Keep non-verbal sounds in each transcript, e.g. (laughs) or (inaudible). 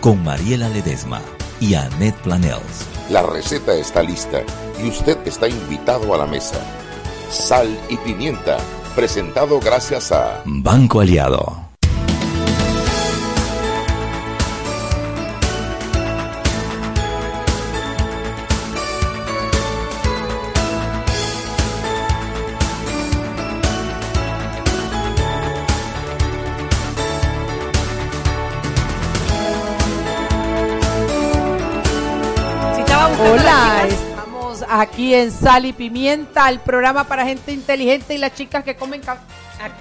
con Mariela Ledesma y Annette Planels. La receta está lista y usted está invitado a la mesa. Sal y pimienta, presentado gracias a Banco Aliado. Aquí en Sal y Pimienta, el programa para gente inteligente y las chicas que comen café.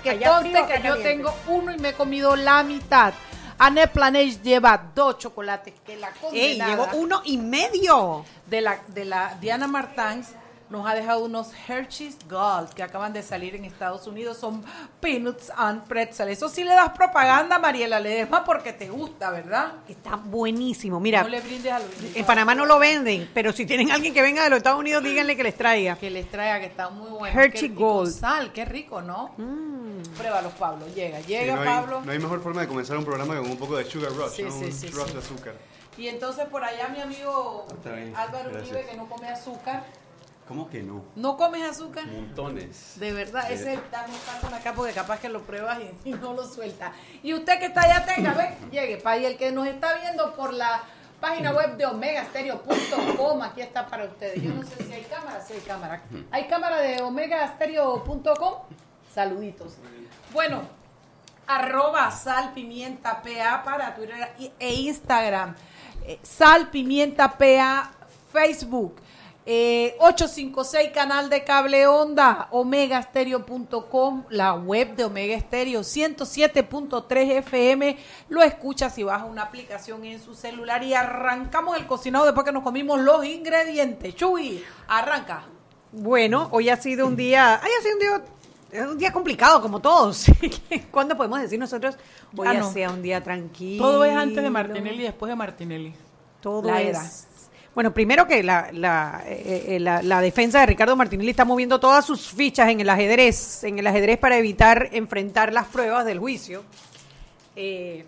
Que conste que yo tengo uno y me he comido la mitad. Anne Planage lleva dos chocolates que la ¡Ey, llevo uno y medio! De la, de la Diana Martans nos ha dejado unos Hershey's Gold que acaban de salir en Estados Unidos. Son peanuts and pretzel. Eso sí le das propaganda, Mariela Ledesma, porque te gusta, ¿verdad? Está buenísimo. Mira, No le brindes a los en Panamá no lo venden, pero si tienen alguien que venga de los Estados Unidos, díganle que les traiga. Que les traiga, que está muy bueno. Hershey Qué- y con Gold. sal, qué rico, ¿no? Pruébalo, Pablo. Llega, Sí, llega, no, hay, Pablo. no hay mejor forma de comenzar un programa que con un poco de sugar rush, Sí, ¿no? sí, un sí, rush sí. de azúcar. Y entonces por allá mi amigo Álvaro gracias. Uribe, que no come azúcar. ¿Cómo que no? ¿No comes azúcar? Montones. De verdad, ese dame un acá porque capaz que lo pruebas y, (laughs) y no lo suelta. Y usted que está allá, tenga, ve, llegue. Para y el que nos está viendo por la página web de omegastereo.com, aquí está para ustedes. Yo no sé si hay cámara, si hay cámara. ¿Hay cámara de omegastereo.com? Saluditos. Bueno, arroba sal pimienta PA para Twitter y- e Instagram. Eh, sal pimienta PA Facebook. Eh, 856 canal de cable onda, omegastereo.com, la web de Omega Stereo, 107.3 FM, lo escuchas si baja una aplicación en su celular y arrancamos el cocinado después que nos comimos los ingredientes. Chuy, arranca. Bueno, hoy ha sido un día, ay, ha sido un día, es un día complicado como todos. (laughs) ¿Cuándo podemos decir nosotros hoy Ah, no. sea un día tranquilo? Todo es antes de Martinelli y después de Martinelli. Todo La es- era. Bueno, primero que la, la, eh, eh, la, la defensa de Ricardo Martinelli está moviendo todas sus fichas en el ajedrez, en el ajedrez para evitar enfrentar las pruebas del juicio. Eh,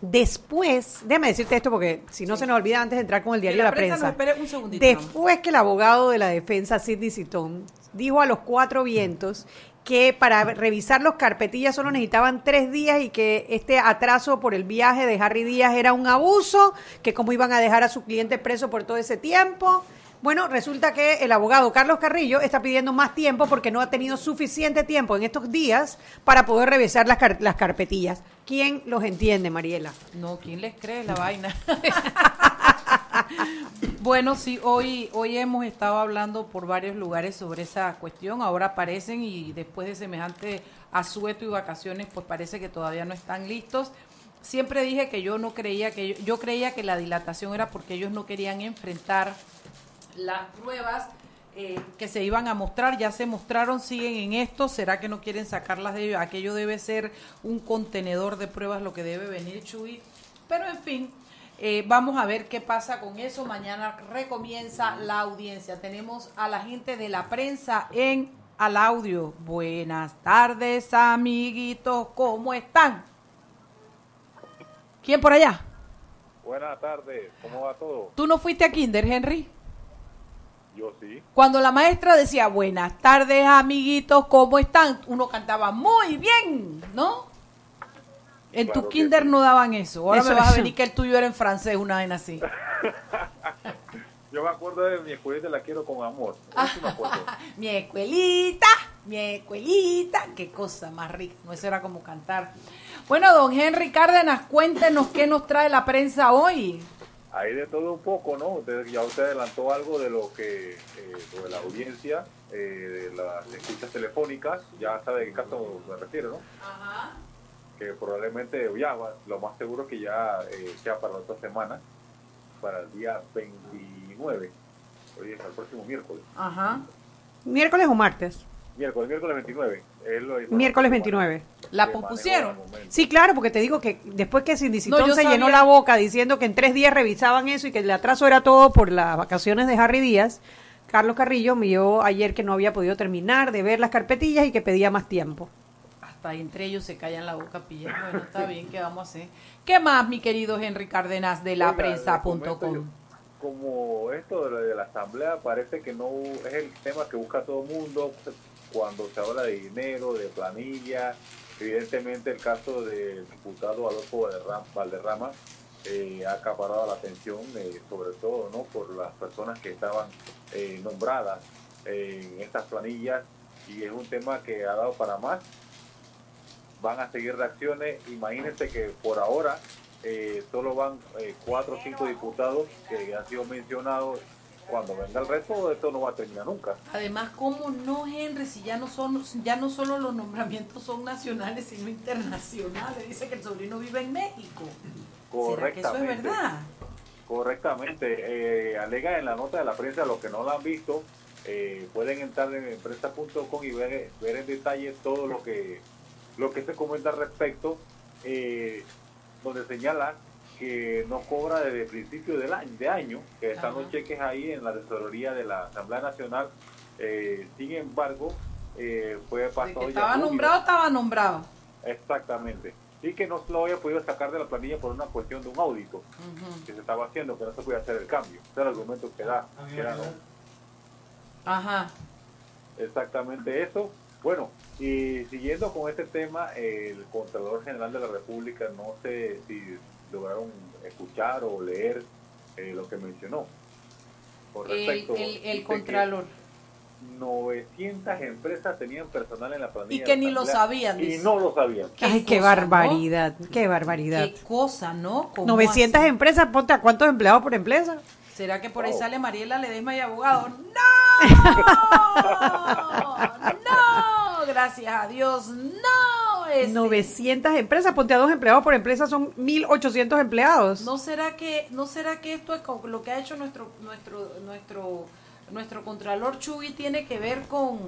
después, déjame decirte esto porque si no se nos olvida antes de entrar con el diario Que la Prensa. un después que el abogado de la defensa, Sidney Citón, dijo a los cuatro vientos que para revisar los carpetillas solo necesitaban tres días y que este atraso por el viaje de Harry Díaz era un abuso, que cómo iban a dejar a su cliente preso por todo ese tiempo. Bueno, resulta que el abogado Carlos Carrillo está pidiendo más tiempo porque no ha tenido suficiente tiempo en estos días para poder revisar las, car- las carpetillas. ¿Quién los entiende, Mariela? No, ¿quién les cree la vaina? (laughs) (laughs) bueno, sí, hoy, hoy hemos estado hablando por varios lugares sobre esa cuestión. Ahora aparecen y después de semejante asueto y vacaciones, pues parece que todavía no están listos. Siempre dije que yo no creía que yo, creía que la dilatación era porque ellos no querían enfrentar las pruebas eh, que se iban a mostrar, ya se mostraron, siguen en esto, ¿será que no quieren sacarlas de ellos? Aquello debe ser un contenedor de pruebas lo que debe venir, Chuy. Pero en fin, eh, vamos a ver qué pasa con eso. Mañana recomienza la audiencia. Tenemos a la gente de la prensa en al audio. Buenas tardes, amiguitos, ¿cómo están? ¿Quién por allá? Buenas tardes, ¿cómo va todo? ¿Tú no fuiste a Kinder, Henry? Yo sí. Cuando la maestra decía buenas tardes, amiguitos, ¿cómo están? Uno cantaba muy bien, ¿no? En Claro tu kinder sí. no daban eso. Ahora Eso, me vas a venir que el tuyo era en francés, una vez así. (laughs) Yo me acuerdo de mi escuelita, la quiero con amor. Eso sí me acuerdo. (laughs) mi escuelita, mi escuelita, qué cosa más rica. No, eso era como cantar. Bueno, don Henry Cárdenas, cuéntenos qué nos trae la prensa hoy. Hay de todo un poco, ¿no? Usted, ya usted adelantó algo de lo que, eh, de la audiencia, eh, de las escuchas telefónicas, ya sabe de qué caso me refiero, ¿no? Ajá. Que probablemente, ya, lo más seguro que ya eh, sea para la otra semana, para el día 29, hoy es el próximo miércoles. Ajá. ¿Miércoles o martes? Miércoles, miércoles 29. es lo- Miércoles 29. ¿La pospusieron? Sí, claro, porque te digo que después que No, se llenó la boca diciendo que en tres días revisaban eso y que el atraso era todo por las vacaciones de Harry Díaz, Carlos Carrillo me dio ayer que no había podido terminar de ver las carpetillas y que pedía más tiempo. Hasta entre ellos se callan la boca pilla. Bueno, está bien, ¿qué vamos a hacer? ¿Qué más, mi querido Henry Cárdenas de la prensa.com? Como esto de, lo de la asamblea parece que no es el tema que busca todo el mundo cuando se habla de dinero, de planilla. Evidentemente el caso del diputado Adolfo Valderrama, Valderrama eh, ha acaparado la atención, eh, sobre todo no por las personas que estaban eh, nombradas eh, en estas planillas y es un tema que ha dado para más. Van a seguir reacciones. Imagínense que por ahora eh, solo van eh, cuatro o cinco diputados que han sido mencionados. Cuando venga el resto, esto no va a terminar nunca. Además, ¿cómo no, Henry? Si ya no son, ya no solo los nombramientos son nacionales, sino internacionales. Dice que el sobrino vive en México. ¿Será que eso es Correctamente. verdad? Correctamente. Eh, alega en la nota de la prensa, los que no la han visto, eh, pueden entrar en prensa.com y ver, ver en detalle todo lo que lo que se comenta al respecto, eh, donde señala que no cobra desde el principio del año, de año, que están los cheques ahí en la tesorería de la Asamblea Nacional. Eh, sin embargo, eh, fue pasado que ya estaba nombrado, estaba nombrado. Exactamente. Y que no lo había podido sacar de la planilla por una cuestión de un audito que se estaba haciendo, que no se podía hacer el cambio. Ese es el argumento que da. que da, ¿no? Ajá. Exactamente eso. Bueno, y siguiendo con este tema, el Contralor General de la República, no sé si lograron escuchar o leer eh, lo que mencionó. Con El, respecto, el, contralor. 900 empresas tenían personal en la planilla. Y que ni lo sabían, Y dice. no lo sabían. Ay, qué cosa, barbaridad, qué barbaridad. ¿no? Qué cosa, ¿no? ¿Cómo 900 así? empresas, ponte a cuántos empleados por empresa. ¿Será que por ahí sale Mariela Ledesma y abogado? (laughs) ¡No! ¡No! Gracias a Dios, ¡no! ese. 900 empresas, ponte a dos empleados por empresa, son 1800 empleados. ¿No será que no será que esto es con lo que ha hecho nuestro nuestro nuestro nuestro contralor Chugui tiene que ver con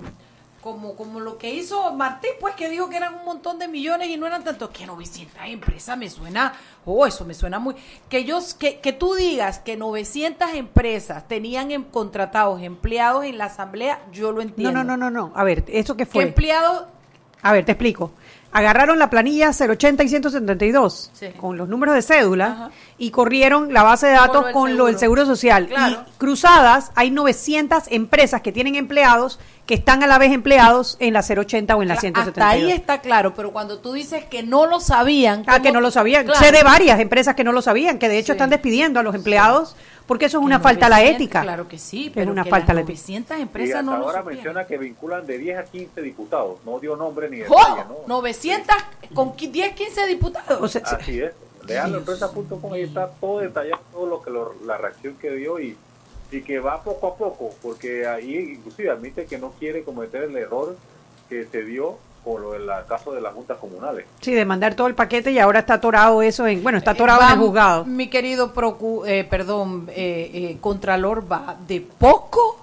como como lo que hizo Martín, pues que dijo que eran un montón de millones y no eran tantos que 900 empresas me suena, oh, eso me suena muy que yo que, que tú digas que 900 empresas tenían em- contratados empleados en la asamblea, yo lo No, entiendo. no, no, no, no. A ver, ¿eso qué Que fue? empleados A ver, te explico. Agarraron la planilla 080 y 172 Sí. con los números de cédula Ajá. y corrieron la base de datos con lo del seguro. seguro social. Claro. Y cruzadas, hay 900 empresas que tienen empleados que están a la vez empleados en la 080 o en la Cla- 172. Hasta ahí está claro, pero cuando tú dices que no lo sabían. Ah, ¿cómo- que no lo sabían. Claro. Sé de varias empresas que no lo sabían, que de hecho Sí. están despidiendo a los empleados porque eso es Que una falta a la 900, ética. Claro que sí, Es pero una que falta a la ética. 900 Y empresas hasta no lo ahora supieron. menciona que vinculan de 10 a 15 diputados. No dio nombre ni ¡Oh! detalle, ¿no? 900 con qui- 10, 15 diputados. O sea, Así es. Leanlo en prensa.com, ahí está todo detallado, todo lo que lo- la reacción que dio y, y que va poco a poco, porque ahí inclusive admite que no quiere cometer el error que se dio con lo del caso de las juntas comunales. sí, de mandar todo el paquete y ahora está atorado eso en, bueno, está atorado Eh, en el va, juzgado. Mi querido procu, eh, perdón, eh, eh, Contralor va de poco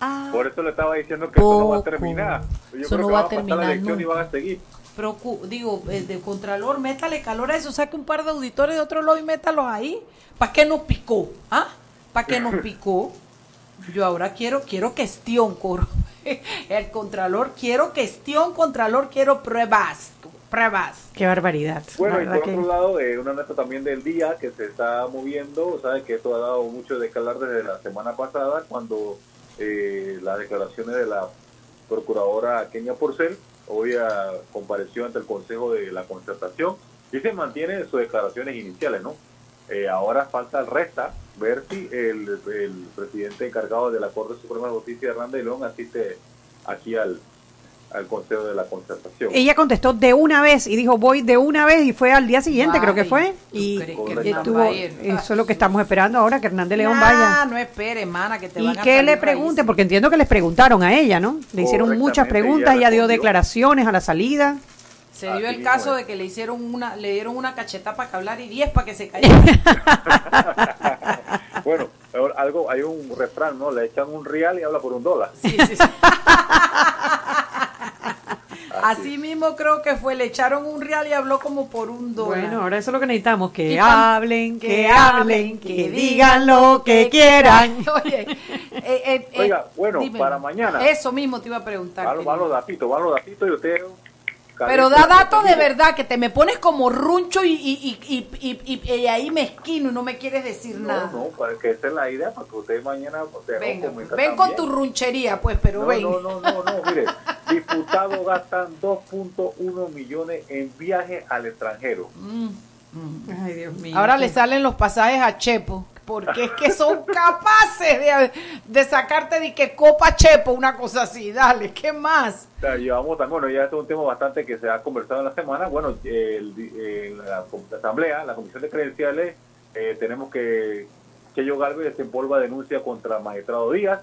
a Por eso le estaba diciendo que eso no va a Poco. terminar. Yo Eso creo no que va a van pasar terminar la elección y nunca. van a seguir. procu, digo, eh, de Contralor, métale calor a eso, saque un par de auditores de otro lado y métalos ahí. ¿Para qué nos picó? ¿Ah? ¿Para qué nos picó? Yo ahora quiero, quiero cuestión, coro. (laughs) El Contralor, quiero cuestión, Contralor, quiero pruebas, pruebas. Qué barbaridad. Bueno, La y por que- otro lado, eh, una nota también del día que se está moviendo, sabe que esto ha dado mucho de calar desde la semana pasada, cuando eh, las declaraciones de la procuradora Kenia Porcel hoy ah, compareció ante el Consejo de la Concertación y se mantiene en sus declaraciones iniciales, ¿no? Eh, ahora falta el resta ver si el, el presidente encargado de la Corte Suprema de Justicia, Hernández León, asiste aquí al, al Consejo de la Concertación. Ella contestó de una vez y dijo voy de una vez y fue al día siguiente, creo que fue. ¿tú Y, que Hernán estuvo, eso es lo que estamos esperando ahora, que Hernández León Nah, vaya. no espere, hermana, que te Y van a que le pregunte, porque entiendo que les preguntaron a ella, ¿no? Le hicieron muchas preguntas, ella ella dio declaraciones a la salida. Se dio Así el caso es. de que le hicieron una, le dieron una cacheta para que hablar y 10 para que se callara. (laughs) Bueno, algo, hay un refrán, ¿no? Le echan un real y habla por un dólar. Sí, sí, sí. (laughs) Así mismo creo que fue, le echaron un real y habló como por un dólar. Bueno, ahora eso es lo que necesitamos, que hablen, que hablen, que digan lo que quieran. (laughs) Oye, eh, eh, eh, Oiga, bueno, dime. para mañana. Eso mismo te iba a preguntar. Van los datitos, van los datitos y ustedes Pero da datos de verdad, que te me pones como runcho y, y, y, y, y- y- y ahí mezquino y no me quieres decir No, nada. no, para que esa es la idea, para que usted mañana se Venga, ven con tu runchería, pues, pero No, ven. no, no, no, no, mire, (laughs) diputados gastan 2.1 millones en viajes al extranjero. Ay, Dios mío. Ahora le salen los pasajes a Chepo, porque es que son capaces de, de sacarte de que copa Chepo, una cosa así. Dale, ¿qué más? O sea, llevamos también, bueno, ya este es un tema bastante que se ha conversado en la semana. Bueno, el- el- la, la Asamblea, la Comisión de Credenciales, eh, tenemos que Cheyo Galvez desempolva denuncia contra el magistrado Díaz.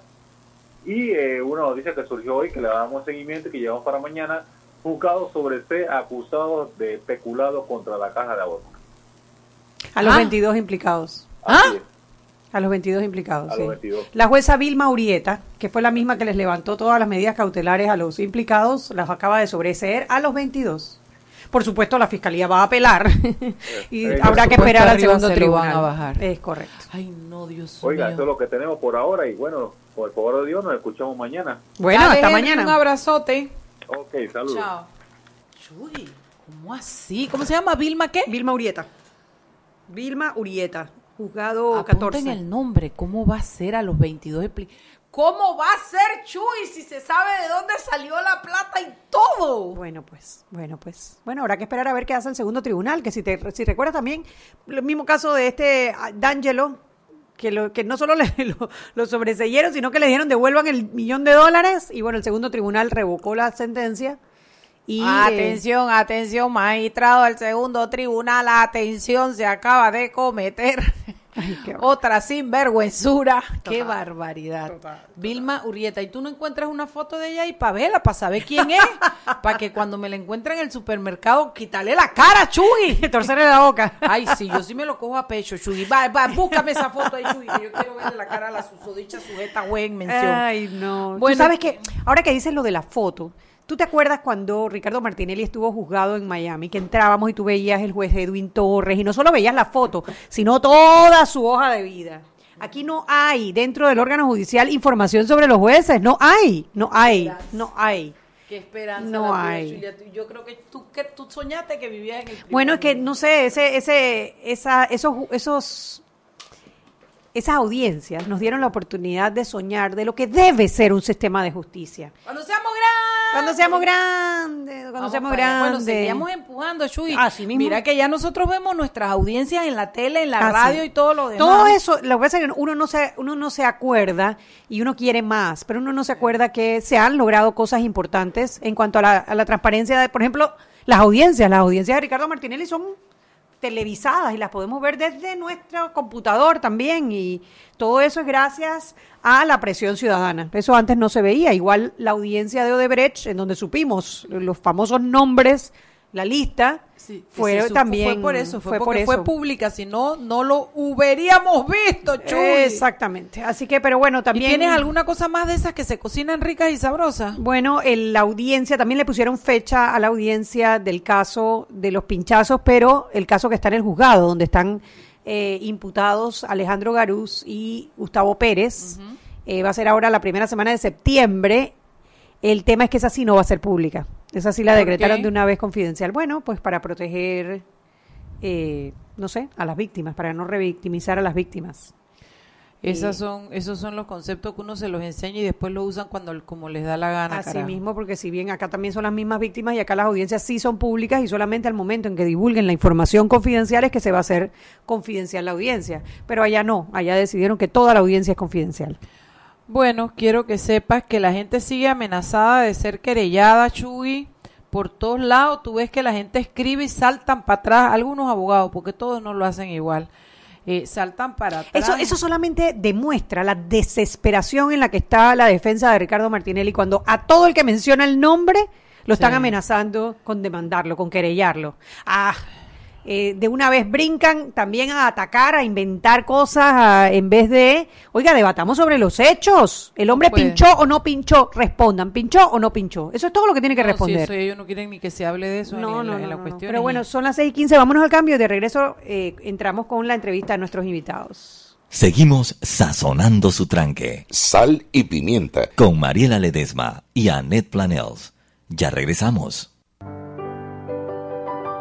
Y eh, una noticia que surgió hoy, que le damos seguimiento y que llevamos para mañana, juzgados sobre ser acusados de peculado contra la caja de ahorro. A los Ah. 22 implicados. ¿Ah? Es. A los 22 implicados. A sí. los 22. La jueza Vilma Urieta, que fue la misma que les levantó todas las medidas cautelares a los implicados, las acaba de sobreseer a los 22. Por supuesto, la fiscalía va a apelar (laughs) y Eh, habrá que esperar al segundo se tribunal. a bajar. Es correcto. Ay, no, Dios Oiga, mío. eso es lo que tenemos por ahora y bueno, por el favor de Dios nos escuchamos mañana. Bueno, Dale, hasta mañana. Un abrazote. Ok, saludos. Chao. Chuy, ¿cómo así? ¿Cómo se llama? ¿Vilma qué? Vilma Urieta. Vilma Urieta, juzgado Apunten 14. el nombre. ¿Cómo va a ser a los 22? expli- ¿Cómo va a ser Chuy si se sabe de dónde salió la plata y todo? Bueno, pues, bueno, pues. Bueno, habrá que esperar a ver qué hace el segundo tribunal, que si te si recuerdas también, el mismo caso de este ah, D'Angelo, que, lo, que no solo (laughs) le, lo, lo sobreseyeron, sino que le dijeron devuelvan el millón de dólares, y bueno, el segundo tribunal revocó la sentencia. Y, eh, atención, atención, magistrado del segundo tribunal, atención, se acaba de cometer (laughs) Ay, qué otra sinvergüenzura. Qué barbaridad. Total, Vilma Urieta, ¿y tú no encuentras una foto de ella y para verla, para saber quién es? (laughs) para que cuando me la encuentre en el supermercado, quítale la cara, Chuy. (laughs) torcerle la boca. Ay, sí, yo sí me lo cojo a pecho, Chuy. Va, va, búscame esa foto ahí, Chuy, que yo quiero verle la cara a la susodicha sujeta, güey, en mención. Ay, no. Bueno, Tú sabes que, ahora que dices lo de la foto, ¿tú te acuerdas cuando Ricardo Martinelli estuvo juzgado en Miami, que entrábamos y tú veías el juez Edwin Torres y no solo veías la foto, sino toda su hoja de vida? Aquí no hay dentro del órgano judicial información sobre los jueces, no hay, no hay, no hay. Qué esperanza. No la tuya, hay. Julia. Yo creo que tú, que tú soñaste que vivías en el Bueno, es que no sé, ese, ese, esa, esos, esos, esas audiencias nos dieron la oportunidad de soñar de lo que debe ser un sistema de justicia. Cuando seamos grandes. Cuando seamos grandes, cuando Vamos seamos grandes. Bueno, seguíamos empujando, Chuy. Así mismo. Mira que ya nosotros vemos nuestras audiencias en la tele, en la Así. radio y todo lo demás. Todo eso, lo que pasa es que uno no se, uno no se acuerda y uno quiere más, pero uno no se acuerda que se han logrado cosas importantes en cuanto a la, a la transparencia de, por ejemplo, las audiencias. Las audiencias de Ricardo Martinelli son televisadas y las podemos ver desde nuestro computador también y todo eso es gracias a la presión ciudadana. Eso antes no se veía. Igual la audiencia de Odebrecht, en donde supimos los famosos nombres, la lista, Sí, fue supo, también fue por eso, fue, fue por porque fue pública, si no, no lo hubiéramos visto, Chuy. Exactamente. Así que, pero bueno, ¿Y también. tienes alguna cosa más de esas que se cocinan ricas y sabrosas? Bueno, en la audiencia también le pusieron fecha a la audiencia del caso de los pinchazos, pero el caso que está en el juzgado, donde están eh, imputados Alejandro Garús y Gustavo Pérez, eh, va a ser ahora la primera semana de septiembre. El tema es que esa sí no va a ser pública. Esa sí la ¿Por decretaron qué? de una vez confidencial. Bueno, pues para proteger, eh, no sé, a las víctimas, para no revictimizar a las víctimas. Esas son, esos son los conceptos que uno se los enseña y después lo usan cuando como les da la gana. Así carajo. mismo, porque si bien acá también son las mismas víctimas y acá las audiencias sí son públicas y solamente al momento en que divulguen la información confidencial es que se va a hacer confidencial la audiencia. Pero allá no, allá decidieron que toda la audiencia es confidencial. Bueno, quiero que sepas que la gente sigue amenazada de ser querellada, Chuy. Por todos lados, tú ves que la gente escribe y saltan para atrás, algunos abogados, porque todos no lo hacen igual. Eh, saltan para atrás. Eso, eso solamente demuestra la desesperación en la que está la defensa de Ricardo Martinelli cuando a todo el que menciona el nombre lo están Sí. amenazando con demandarlo, con querellarlo. Ah, eh, de una vez brincan también a atacar, a inventar cosas, a- en vez de, oiga, debatamos sobre los hechos. ¿El hombre puede. pinchó o no pinchó? Respondan, ¿pinchó o no pinchó? Eso es todo lo que tiene que No, responder. eso ellos no quieren ni que se hable de eso No, en no, la- en la cuestión. Pero bueno, son las 6 y 15, vámonos al cambio y de regreso eh, entramos con la entrevista a nuestros invitados. Seguimos sazonando su tranque Sal y pimienta. con Mariela Ledesma y Annette Planels. Ya regresamos.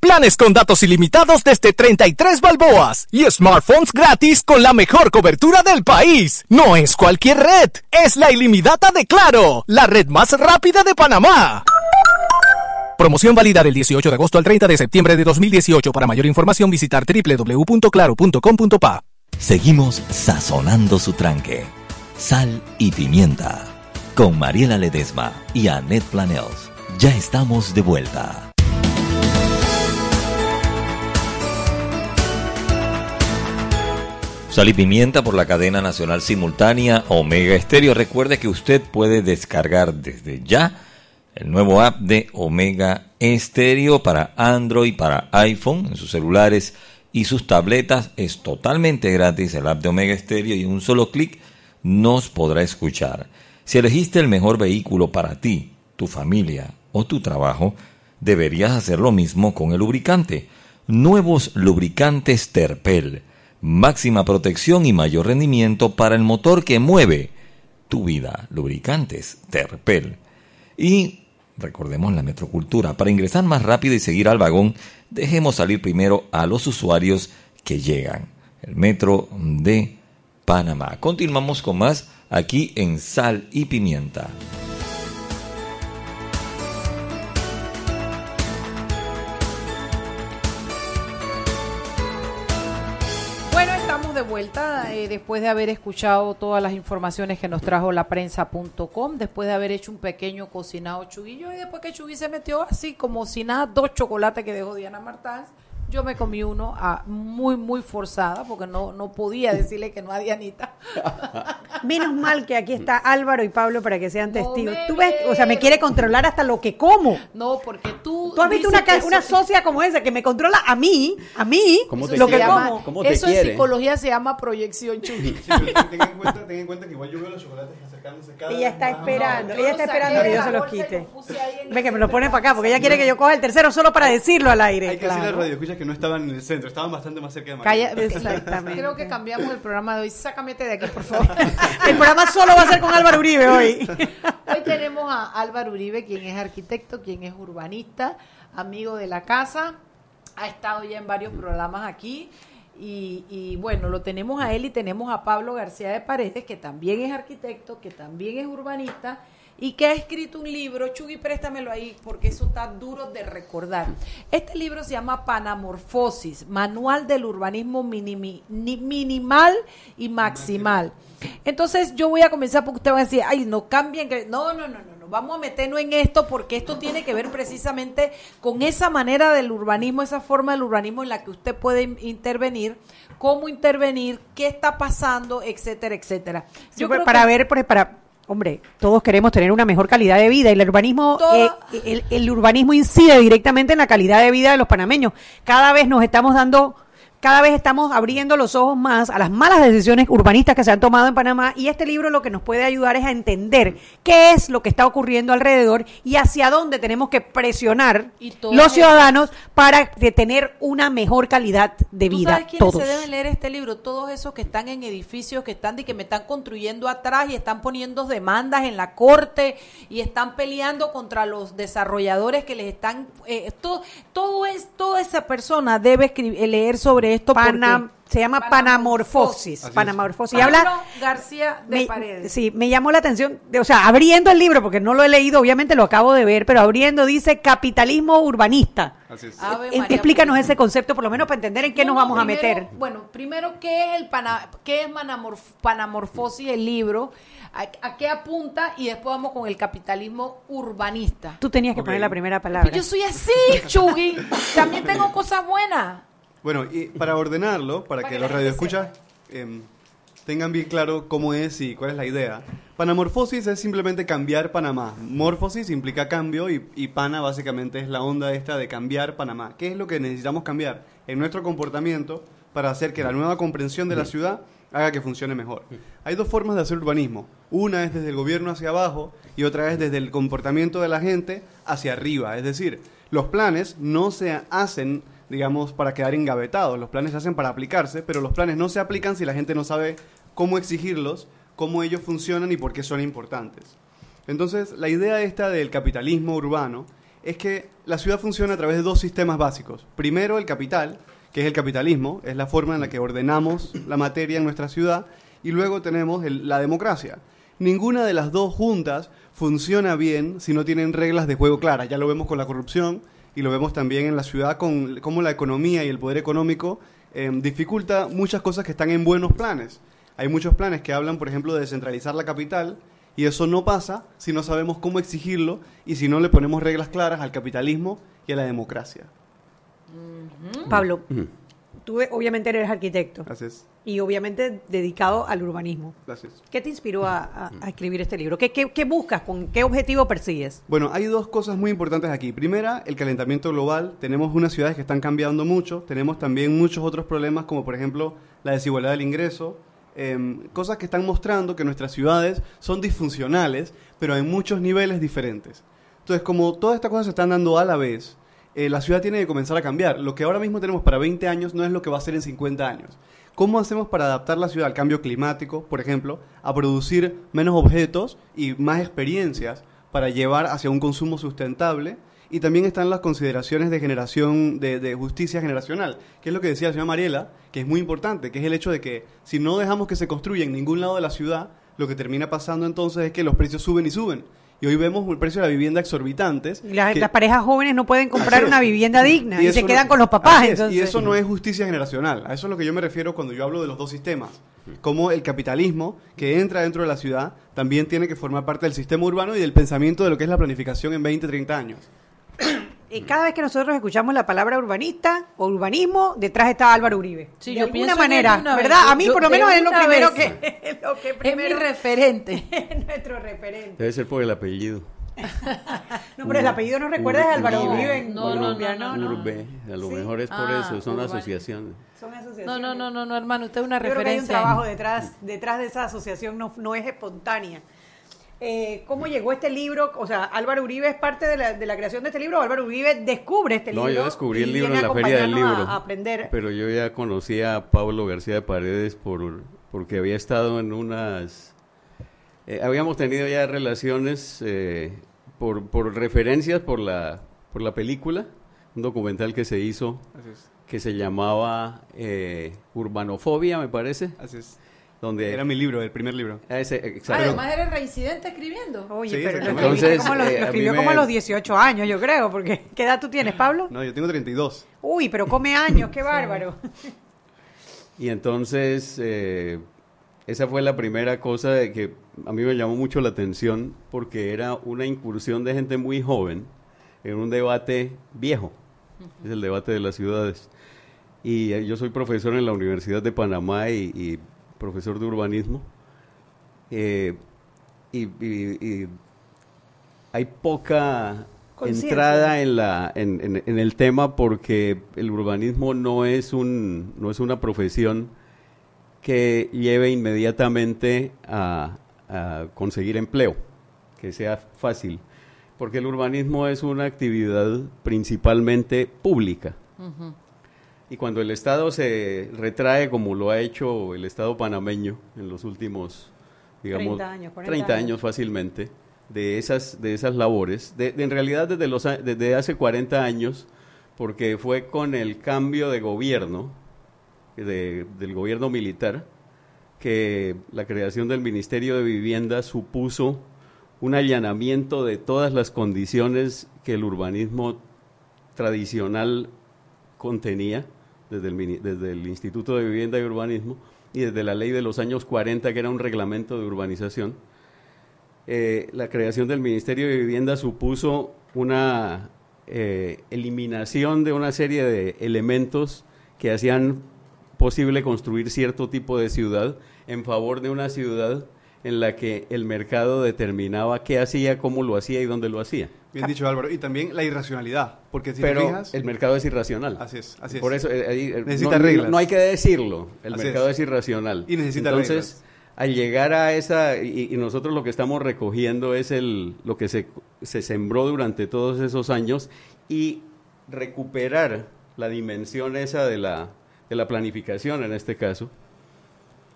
Planes con datos ilimitados desde 33 balboas y smartphones gratis con la mejor cobertura del país. No es cualquier red, es la Ilimidata de Claro, la red más rápida de Panamá. Promoción válida del 18 de agosto al 30 de septiembre de 2018. Para mayor información visitar www.claro.com.pa. Seguimos sazonando su tranque. Sal y pimienta. Con Mariela Ledesma y Annette Planels. Ya estamos de vuelta. Sal y Pimienta por la cadena nacional simultánea Omega Estéreo. Recuerde que usted puede descargar desde ya el nuevo app de Omega Estéreo para Android, para iPhone, en sus celulares y sus tabletas. Es totalmente gratis el app de Omega Estéreo y en un solo clic nos podrá escuchar. Si elegiste el mejor vehículo para ti, tu familia o tu trabajo, deberías hacer lo mismo con el lubricante. Nuevos lubricantes Terpel máxima protección y mayor rendimiento para el motor que mueve tu vida. Lubricantes Terpel. Y recordemos la metrocultura. Para ingresar más rápido y seguir al vagón, dejemos salir primero a los usuarios que llegan. El metro de Panamá. Continuamos con más aquí en Sal y Pimienta. Eh, después de haber escuchado todas las informaciones que nos trajo la prensa.com, después de haber hecho un pequeño cocinado chuguillo y después que Chugui se metió así como si nada, dos chocolates que dejó Diana Martán. Yo me comí uno ah, muy, muy forzada porque no, no podía decirle que no a Dianita. (laughs) Menos mal que aquí está Álvaro y Pablo para que sean testigos. Tú ves, o sea, me quiere controlar hasta lo que como. No, porque tú. Tú has visto una, una socia como esa que me controla a mí, a mí, ¿Cómo eso te lo se que quiere? llama- como. ¿Cómo te Eso en psicología se llama proyección Chugui. Sí, pero ten en cuenta, ten en cuenta que igual yo veo los chocolates acercándose cada Ella vez está más. esperando, ella está esperando que yo se los quite. Ve que me lo pone para acá, porque ella quiere que yo coja el tercero solo para decirlo al aire. Hay que decirle al Claro. radio escuchas que no estaban en el centro, estaban bastante más cerca de Calla, María. (laughs) Exactamente. Creo que cambiamos el programa de hoy. Sácame de aquí, por favor. (laughs) El programa solo va a ser con Álvaro Uribe hoy. (laughs) Hoy tenemos a Álvaro Uribe, quien es arquitecto, quien es urbanista, amigo de la casa. Ha estado ya en varios programas aquí. Y, y bueno, lo tenemos a él y tenemos a Pablo García de Paredes, que también es arquitecto, que también es urbanista y que ha escrito un libro. Chugui, préstamelo ahí porque eso está duro de recordar. Este libro se llama Panamorfosis, Manual del Urbanismo minimi- ni- Minimal y Maximal. Entonces yo voy a comenzar porque usted va a decir, ay, no cambien. que-". No, no, no, no, vamos a meternos en esto porque esto tiene que ver precisamente con esa manera del urbanismo, esa forma del urbanismo en la que usted puede in- intervenir, cómo intervenir, qué está pasando, etcétera, etcétera. Sí, Yo pero creo para que- ver, por- para, hombre, todos queremos tener una mejor calidad de vida y el urbanismo, eh, el, el urbanismo incide directamente en la calidad de vida de los panameños. Cada vez nos estamos dando, cada vez estamos abriendo los ojos más a las malas decisiones urbanistas que se han tomado en Panamá y este libro lo que nos puede ayudar es a entender qué es lo que está ocurriendo alrededor y hacia dónde tenemos que presionar Y los ciudadanos para tener una mejor calidad de ¿Tú vida. sabes quiénes Todos. se deben leer este libro? Todos esos que están en edificios, que están y que me están construyendo atrás y están poniendo demandas en la corte y están peleando contra los desarrolladores que les están... eh, todo, todo es, toda esa persona debe escribir, leer sobre esto. Pana- porque- se llama Panamorfosis. Así es. Panamorfosis. Y habla García de me, Paredes. sí, me llamó la atención, de- o sea, abriendo el libro, porque no lo he leído, obviamente lo acabo de ver, pero abriendo dice capitalismo urbanista. Así es. Eh, María Explícanos ese concepto, por lo menos para entender en qué No, nos no, vamos a meter. Bueno, primero, ¿qué es el pana, qué es manamorf- panamorfosis, el libro? ¿A, a qué apunta? Y después vamos con el capitalismo urbanista. Tú tenías que poner la primera palabra. Yo soy así, (laughs) Chugui. También tengo cosas buenas. Bueno, y para ordenarlo, para, Para que que los radioescuchas em, tengan bien claro cómo es y cuál es la idea. Panamorfosis es simplemente cambiar Panamá. Morfosis implica cambio y, y pana básicamente es la onda esta de cambiar Panamá. ¿Qué es lo que necesitamos cambiar en nuestro comportamiento para hacer que la nueva comprensión de la ciudad haga que funcione mejor? Hay dos formas de hacer urbanismo. Una es desde el gobierno hacia abajo y otra es desde el comportamiento de la gente hacia arriba. Es decir, los planes no se hacen digamos, para quedar engavetados. Los planes se hacen para aplicarse, pero los planes no se aplican si la gente no sabe cómo exigirlos, cómo ellos funcionan y por qué son importantes. Entonces, la idea esta del capitalismo urbano es que la ciudad funciona a través de dos sistemas básicos. Primero, el capital, que es el capitalismo, es la forma en la que ordenamos la materia en nuestra ciudad, y luego tenemos la democracia. Ninguna de las dos juntas funciona bien si no tienen reglas de juego claras. Ya lo vemos con la corrupción y lo vemos también en la ciudad con cómo la economía y el poder económico eh, dificulta muchas cosas que están en buenos planes. Hay muchos planes que hablan, por ejemplo, de descentralizar la capital y eso no pasa si no sabemos cómo exigirlo y si no le ponemos reglas claras al capitalismo y a la democracia. Pablo, tú eh, obviamente eres arquitecto Así es. y obviamente dedicado al urbanismo. Así es. ¿Qué te inspiró a, a- a escribir este libro? ¿Qué, qué, qué buscas? ¿Con qué objetivo persigues? Bueno, hay dos cosas muy importantes aquí. Primera, el calentamiento global. Tenemos unas ciudades que están cambiando mucho. Tenemos también muchos otros problemas, como por ejemplo la desigualdad del ingreso. em, cosas que están mostrando que nuestras ciudades son disfuncionales, pero en muchos niveles diferentes. Entonces, como todas estas cosas se están dando a la vez, eh, la ciudad tiene que comenzar a cambiar. Lo que ahora mismo tenemos para 20 años no es lo que va a ser en 50 años. ¿Cómo hacemos para adaptar la ciudad al cambio climático, por ejemplo, a producir menos objetos y más experiencias para llevar hacia un consumo sustentable? Y también están las consideraciones de generación, de, de justicia generacional, que es lo que decía la señora Mariela, que es muy importante, que es el hecho de que si no dejamos que se construya en ningún lado de la ciudad, lo que termina pasando entonces es que los precios suben y suben. Y hoy vemos el precio de la vivienda exorbitantes. Y Las, que- las parejas jóvenes no pueden comprar una vivienda digna y, se no- quedan con los papás. es, entonces. Y eso no es justicia generacional. A eso es lo que yo me refiero cuando yo hablo de los dos sistemas. Como el capitalismo que entra dentro de la ciudad también tiene que formar parte del sistema urbano y del pensamiento de lo que es la planificación en 20, 30 años. Y cada vez que nosotros escuchamos la palabra urbanista o urbanismo, detrás está Álvaro Uribe. Sí, de yo alguna manera, de una vez. ¿verdad? A mí yo por lo menos es lo primero vez. que, (laughs) lo que Es mi referente. (laughs) es nuestro referente. Debe ser por el apellido. (laughs) No, pero el apellido no recuerda es Álvaro Uribe. Uribe en No, no, Colombia, no, no, no. Urbe. A lo Sí. mejor es por Ah, eso, son urbano. asociaciones. Son asociaciones. No, no, no, no, no, hermano, usted es una Yo creo que hay un referencia. trabajo detrás, detrás de esa asociación, no, no es espontánea. Eh, ¿Cómo llegó este libro? O sea, Álvaro Uribe es parte de la, de la creación de este libro. o Álvaro Uribe descubre este No, libro. yo descubrí el libro viene en a la feria del libro. A, a aprender. Pero yo ya conocía a Pablo García de Paredes por, porque había estado en unas... eh, habíamos tenido ya relaciones eh, por, por referencias por la, por la película, un documental que se hizo Así es. que se llamaba eh, Urbanofobia, me parece, Así es. Donde... Era mi libro, el primer libro. Ah, ese, Ah, exacto. además eres reincidente escribiendo. Oye, Sí, pero lo Entonces, como, a los- eh, lo escribió como a me- los 18 años, yo creo, porque (laughs) ¿qué edad tú tienes, Pablo? No, yo tengo 32. Uy, pero come años, qué (laughs) bárbaro. Y entonces, eh, esa fue la primera cosa de que a mí me llamó mucho la atención porque era una incursión de gente muy joven en un debate viejo, es el debate de las ciudades. Y eh, yo soy profesor en la Universidad de Panamá y, y profesor de urbanismo. Eh, y, y- y hay poca entrada en, la, en, en- en el tema porque el urbanismo no es, un, no es una profesión que lleve inmediatamente a, a conseguir empleo, que sea fácil, porque el urbanismo es una actividad principalmente pública. Y cuando el Estado se retrae, como lo ha hecho el Estado panameño en los últimos, digamos, 30 años, 40 30 años. años fácilmente, de esas, de esas labores, de, de- en realidad desde, los, desde hace 40 años, porque fue con el cambio de gobierno, de- del gobierno militar, que la creación del Ministerio de Vivienda supuso un allanamiento de todas las condiciones que el urbanismo tradicional contenía desde el, desde el Instituto de Vivienda y Urbanismo y desde la ley de los años 40, que era un reglamento de urbanización. Eh, la creación del Ministerio de Vivienda supuso una eh, eliminación de una serie de elementos que hacían posible construir cierto tipo de ciudad en favor de una ciudad en la que el mercado determinaba qué hacía, cómo lo hacía y dónde lo hacía. Bien dicho Álvaro. Y también la irracionalidad, porque si Pero te fijas... el mercado es irracional. Así es, así es. Por eso eh, ahí, eh, Necesita no, reglas. No hay que decirlo, el Así mercado es. es. irracional. Y necesita Entonces, reglas. al llegar a esa, y, y nosotros lo que estamos recogiendo es el, lo que se, se sembró durante todos esos años y recuperar la dimensión esa de la, de la planificación en este caso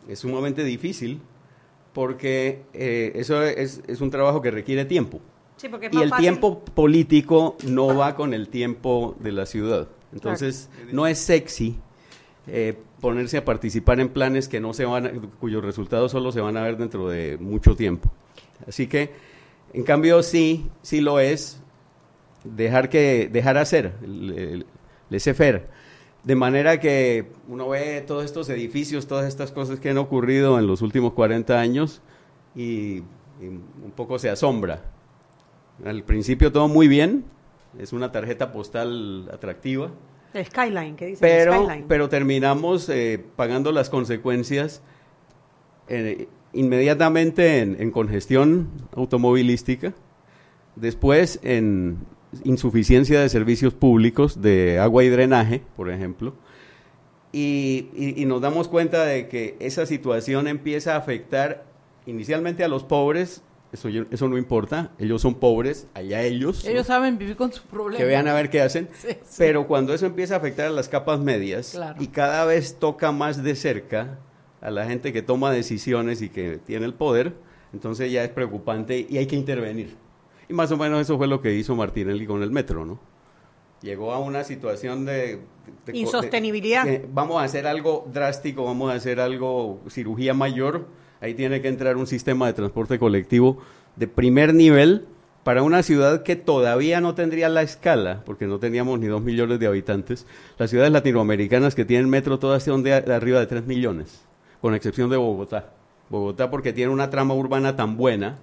es sumamente difícil porque eh, eso es, es un trabajo que requiere tiempo. Sí, porque es Y más el fácil- tiempo político no va con el tiempo de la ciudad. Entonces, no es sexy eh, ponerse a participar en planes que no se van a- cuyos resultados solo se van a ver dentro de mucho tiempo. Así que, en cambio, sí, sí lo es dejar que dejar hacer, el, el- laissez-faire. De manera que uno ve todos estos edificios, todas estas cosas que han ocurrido en los últimos 40 años y, y un poco se asombra. Al principio todo muy bien, es una tarjeta postal atractiva, El Skyline, que dice pero, Skyline. pero terminamos eh, pagando las consecuencias eh, inmediatamente en, en congestión automovilística, después en insuficiencia de servicios públicos de agua y drenaje, por ejemplo, y, y- y nos damos cuenta de que esa situación empieza a afectar inicialmente a los pobres, eso, eso no importa, ellos son pobres, allá ellos. ¿no? Ellos saben vivir con sus problemas. que vean a ver qué hacen. Sí, sí. Pero cuando eso empieza a afectar a las capas medias Claro. y cada vez toca más de cerca a la gente que toma decisiones y que tiene el poder, entonces ya es preocupante y hay que intervenir. Y más o menos eso fue lo que hizo Martinelli con el metro, ¿no? Llegó a una situación de... de- de- Insostenibilidad. que vamos a hacer algo drástico, vamos a hacer algo, cirugía mayor, ahí tiene que entrar un sistema de transporte colectivo de primer nivel para una ciudad que todavía no tendría la escala, porque no teníamos ni dos millones de habitantes. Las ciudades latinoamericanas que tienen metro todas son de, arriba de tres millones, con excepción de Bogotá. Bogotá porque tiene una trama urbana tan buena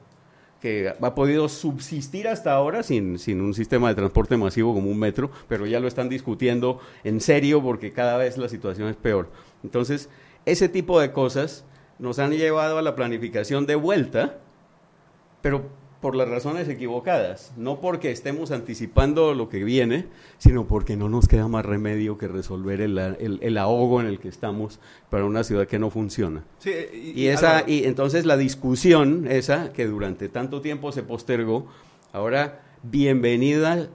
que ha podido subsistir hasta ahora sin, sin un sistema de transporte masivo como un metro, pero ya lo están discutiendo en serio porque cada vez la situación es peor. Entonces, ese tipo de cosas nos han llevado a la planificación de vuelta, pero por las razones equivocadas, no porque estemos anticipando lo que viene, sino porque no nos queda más remedio que resolver el, el- el ahogo en el que estamos para una ciudad que no funciona. Sí, y, Y, esa, y entonces la discusión esa que durante tanto tiempo se postergó, ahora bienvenida,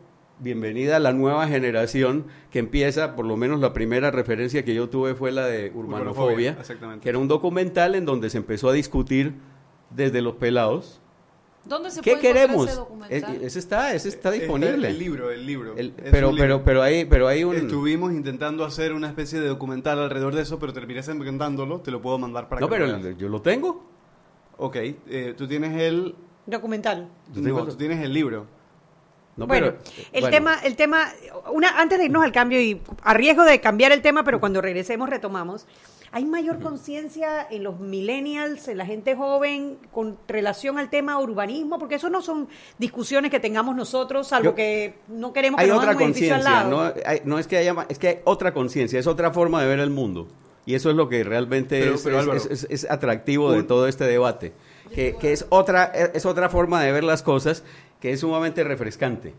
bienvenida a la nueva generación que empieza, por lo menos la primera referencia que yo tuve fue la de Urbanofobia, Urbanofobia, exactamente. que era un documental en donde se empezó a discutir desde los pelados. ¿Dónde se ¿Qué puede encontrar queremos? ese documental? Es- ese está, ese está está disponible. El libro, el libro. El- pero, un pero, libro. pero hay, pero hay un. Estuvimos intentando hacer una especie de documental alrededor de eso, pero terminé encantándolo. Te lo puedo mandar para no, que pero lo el- yo lo tengo. Ok, eh, tú tienes el... Documental. No, tú tienes el libro. No, bueno, pero, el bueno. tema, el tema, una, antes de irnos al cambio y a riesgo de cambiar el tema, pero cuando regresemos retomamos, ¿hay mayor conciencia en los millennials, en la gente joven, con relación al tema urbanismo? Porque eso no son discusiones que tengamos nosotros, salvo Yo- que no queremos que hay nos otra conciencia, no, hay- no es que haya, es que hay otra conciencia, es otra forma de ver el mundo. Y eso es lo que realmente Pero- es, pero, es- Álvaro, es- es- es atractivo de todo este debate, que, es, otra, es otra forma de ver las cosas que es sumamente refrescante.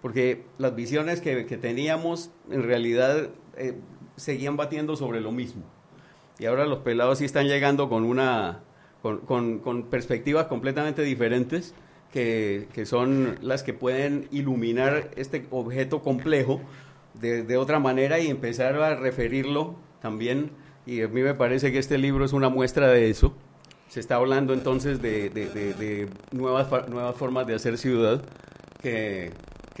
Porque las visiones que, que teníamos en realidad eh, seguían batiendo sobre lo mismo. Y ahora los pelados sí están llegando con una con- con perspectivas completamente diferentes que, que son las que pueden iluminar este objeto complejo de, de otra manera y empezar a referirlo también. Y a mí me parece que este libro es una muestra de eso. Se está hablando entonces de, de- de- nuevas, nuevas formas de hacer ciudad que,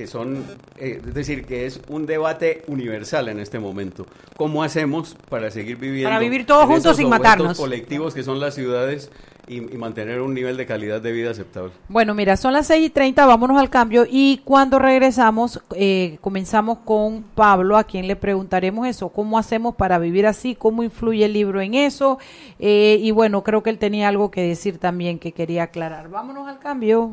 que son, eh, es decir, que es un debate universal en este momento. ¿Cómo hacemos para seguir viviendo? Para vivir todos juntos sin matarnos. colectivos que son las ciudades y, y mantener un nivel de calidad de vida aceptable. Bueno, mira, son las 6 y 30, vámonos al cambio y cuando regresamos eh, comenzamos con Pablo, a quien le preguntaremos eso, cómo hacemos para vivir así, cómo influye el libro en eso eh, y bueno, creo que él tenía algo que decir también que quería aclarar. Vámonos al cambio.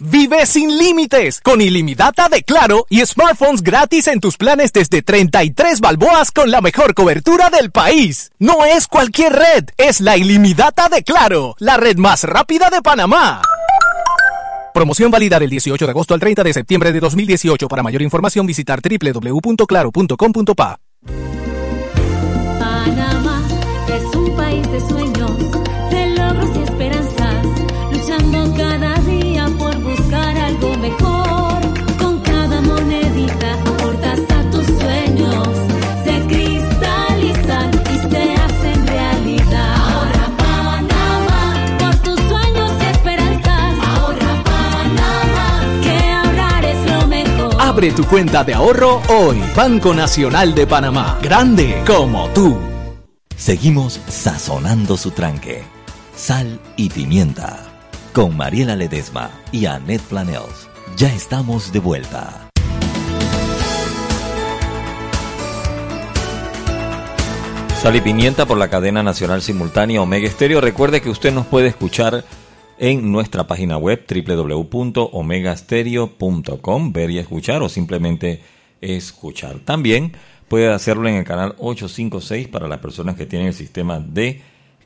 Vive sin límites con ilimitada de Claro y smartphones gratis en tus planes desde 33 balboas con la mejor cobertura del país. No es cualquier red, es la ilimitada de Claro, la red más rápida de Panamá. Promoción válida del 18 de agosto al 30 de septiembre de 2018. Para mayor información visitar www.claro.com.pa. Abre tu cuenta de ahorro hoy. Banco Nacional de Panamá. Grande como tú. Seguimos sazonando su tranque. Sal y pimienta. Con Mariela Ledesma y Annette Planels. Ya estamos de vuelta. Sal y pimienta por la cadena nacional simultánea Omega Estéreo. Recuerde que usted nos puede escuchar en nuestra página web www.omegastereo.com, ver y escuchar o simplemente escuchar. También puede hacerlo en el canal 856 para las personas que tienen el sistema de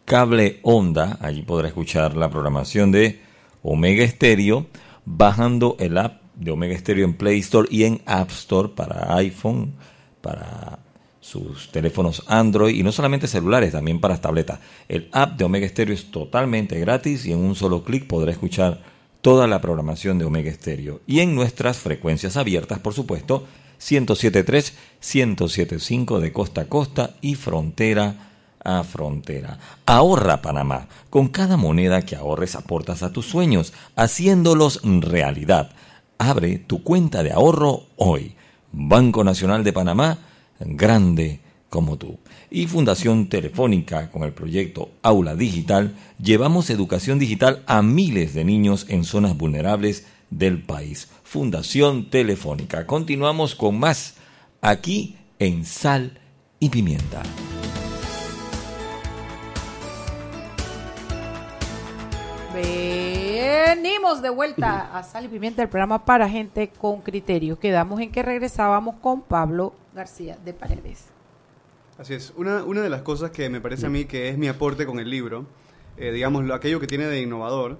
cable onda. Allí podrá escuchar la programación de Omega Stereo bajando el app de Omega Stereo en Play Store y en App Store para iPhone, para sus teléfonos Android y no solamente celulares, también para tabletas. El app de Omega Stereo es totalmente gratis y en un solo clic podrá escuchar toda la programación de Omega Stereo. Y en nuestras frecuencias abiertas, por supuesto, 107.3, 107.5 de costa a costa y frontera a frontera. Ahorra Panamá. Con cada moneda que ahorres aportas a tus sueños, haciéndolos realidad. Abre tu cuenta de ahorro hoy. Banco Nacional de Panamá, grande como tú. Y Fundación Telefónica, con el proyecto Aula Digital, llevamos educación digital a miles de niños en zonas vulnerables del país. Fundación Telefónica. Continuamos con más aquí en Sal y Pimienta. Venimos de vuelta a Sal y Pimienta, el programa para gente con criterio. Quedamos en que regresábamos con Pablo García de Paredes. Así es. Una, una de las cosas que me parece a mí que es mi aporte con el libro, eh, digamos, lo, aquello que tiene de innovador,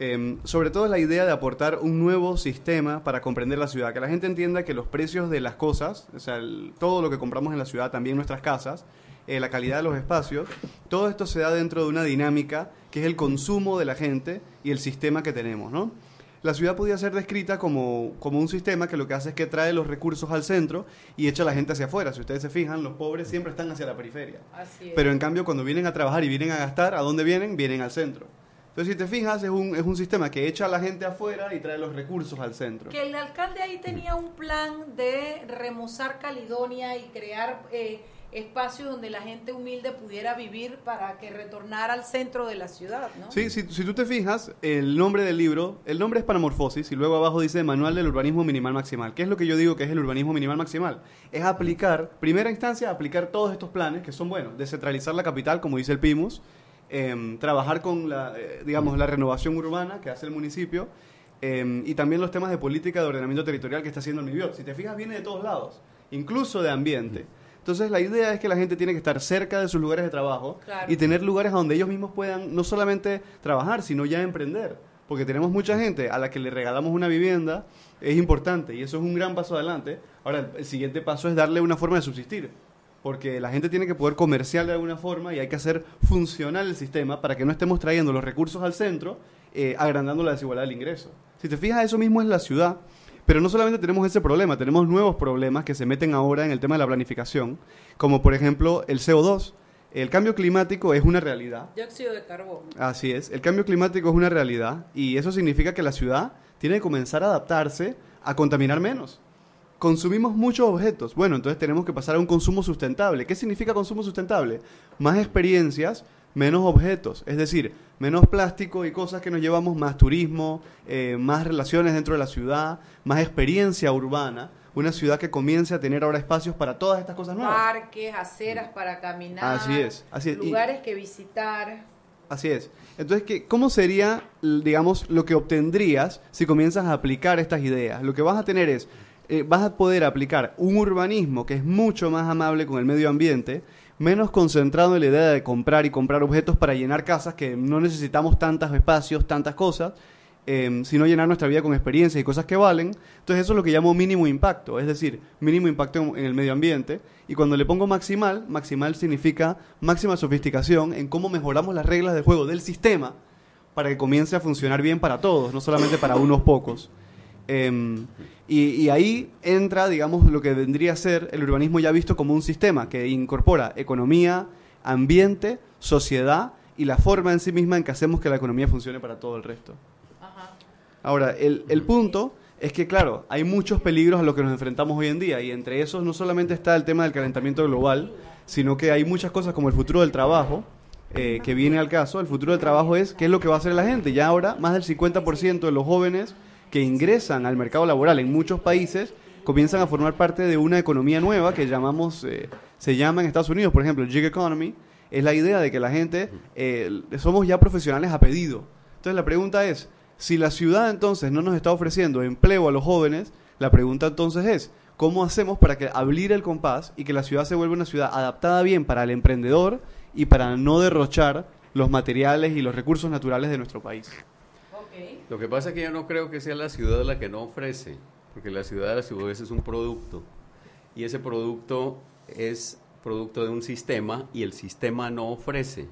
eh, sobre todo es la idea de aportar un nuevo sistema para comprender la ciudad, que la gente entienda que los precios de las cosas, o sea, el- todo lo que compramos en la ciudad, también nuestras casas, eh, la calidad de los espacios, todo esto se da dentro de una dinámica que es el consumo de la gente y el sistema que tenemos, ¿no? La ciudad podía ser descrita como, como un sistema que lo que hace es que trae los recursos al centro y echa a la gente hacia afuera. Si ustedes se fijan, los pobres siempre están hacia la periferia. Así es. Pero en cambio, cuando vienen a trabajar y vienen a gastar, ¿a dónde vienen? Vienen al centro. Entonces, si te fijas, es un, es un sistema que echa a la gente afuera y trae los recursos al centro. Que el alcalde ahí tenía un plan de remozar Caledonia y crear eh, espacios donde la gente humilde pudiera vivir para que retornara al centro de la ciudad, ¿no? Sí, si, si tú te fijas, el nombre del libro, el nombre es Panamorfosis y luego abajo dice Manual del Urbanismo Minimal Maximal. ¿Qué es lo que yo digo que es el urbanismo minimal maximal? Es aplicar, primera instancia, aplicar todos estos planes que son buenos, descentralizar la capital, como dice el PIMUS, em, trabajar con la, eh, digamos, la renovación urbana que hace el municipio em, y también los temas de política de ordenamiento territorial que está haciendo el MIBIOT. Si te fijas, viene de todos lados, incluso de ambiente. Entonces la idea es que la gente tiene que estar cerca de sus lugares de trabajo Claro. y tener lugares donde ellos mismos puedan no solamente trabajar, sino ya emprender. Porque tenemos mucha gente a la que le regalamos una vivienda, es importante y eso es un gran paso adelante. Ahora, el siguiente paso es darle una forma de subsistir. Porque la gente tiene que poder comerciar de alguna forma y hay que hacer funcional el sistema para que no estemos trayendo los recursos al centro, eh, agrandando la desigualdad del ingreso. Si te fijas, eso mismo es la ciudad. Pero no solamente tenemos ese problema, tenemos nuevos problemas que se meten ahora en el tema de la planificación, como por ejemplo el CO2. El cambio climático es una realidad. Dióxido de carbono. Así es, el cambio climático es una realidad y eso significa que la ciudad tiene que comenzar a adaptarse a contaminar menos. Consumimos muchos objetos. Bueno, entonces tenemos que pasar a un consumo sustentable. ¿Qué significa consumo sustentable? Más experiencias, menos objetos. Es decir, menos plástico y cosas que nos llevamos, más turismo, eh, más relaciones dentro de la ciudad, más experiencia urbana. Una ciudad que comience a tener ahora espacios para todas estas cosas nuevas. Parques, aceras para caminar. Así es, así es. Y- Lugares que visitar. Así es. Entonces, ¿qué, ¿cómo sería, digamos, lo que obtendrías si comienzas a aplicar estas ideas? Lo que vas a tener es, eh, vas a poder aplicar un urbanismo que es mucho más amable con el medio ambiente, menos concentrado en la idea de comprar y comprar objetos para llenar casas, que no necesitamos tantos espacios, tantas cosas, eh, sino llenar nuestra vida con experiencias y cosas que valen. Entonces eso es lo que llamo mínimo impacto, es decir, mínimo impacto en, en el medio ambiente. Y cuando le pongo maximal, maximal significa máxima sofisticación en cómo mejoramos las reglas del juego del sistema para que comience a funcionar bien para todos, no solamente para unos pocos. Em, y, y ahí entra, digamos, lo que vendría a ser el urbanismo ya visto como un sistema que incorpora economía, ambiente, sociedad y la forma en sí misma en que hacemos que la economía funcione para todo el resto. Ahora, el, el punto es que, claro, hay muchos peligros a los que nos enfrentamos hoy en día y entre esos no solamente está el tema del calentamiento global, sino que hay muchas cosas como el futuro del trabajo, eh, que viene al caso. El futuro del trabajo es qué es lo que va a hacer la gente. Ya ahora, más del 50% de los jóvenes que ingresan al mercado laboral en muchos países comienzan a formar parte de una economía nueva que llamamos, eh, se llama en Estados Unidos, por ejemplo, el gig economy, es la idea de que la gente, eh, somos ya profesionales a pedido. Entonces la pregunta es, si la ciudad entonces no nos está ofreciendo empleo a los jóvenes, la pregunta entonces es, ¿cómo hacemos para que abrir el compás y que la ciudad se vuelva una ciudad adaptada bien para el emprendedor y para no derrochar los materiales y los recursos naturales de nuestro país? Lo que pasa es que yo no creo que sea la ciudad la que no ofrece, porque la ciudad de las ciudades es un producto y ese producto es producto de un sistema y el sistema no ofrece.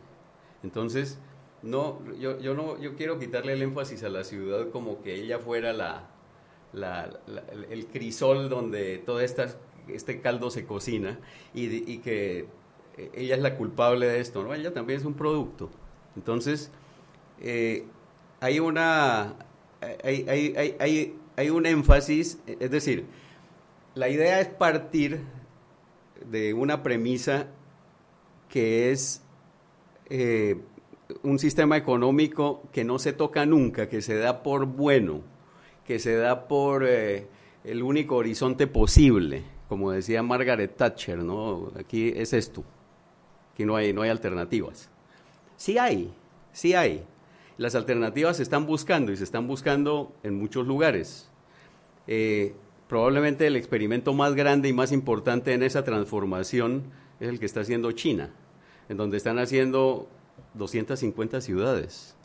Entonces, no, yo, yo no, yo quiero quitarle el énfasis a la ciudad como que ella fuera la, el- crisol donde todo esta, este caldo se cocina y, que ella es la culpable de esto, ¿no? Ella también es un producto. Entonces, eh, hay una hay, hay, hay, hay, un énfasis, es decir, la idea es partir de una premisa que es eh, un sistema económico que no se toca nunca, que se da por bueno, que se da por eh, el único horizonte posible, como decía Margaret Thatcher, ¿no? Aquí es esto, aquí no hay, no hay alternativas. Sí hay, sí hay. Las alternativas se están buscando y se están buscando en muchos lugares. Eh, probablemente el experimento más grande y más importante en esa transformación es el que está haciendo China, en donde están haciendo 250 ciudades,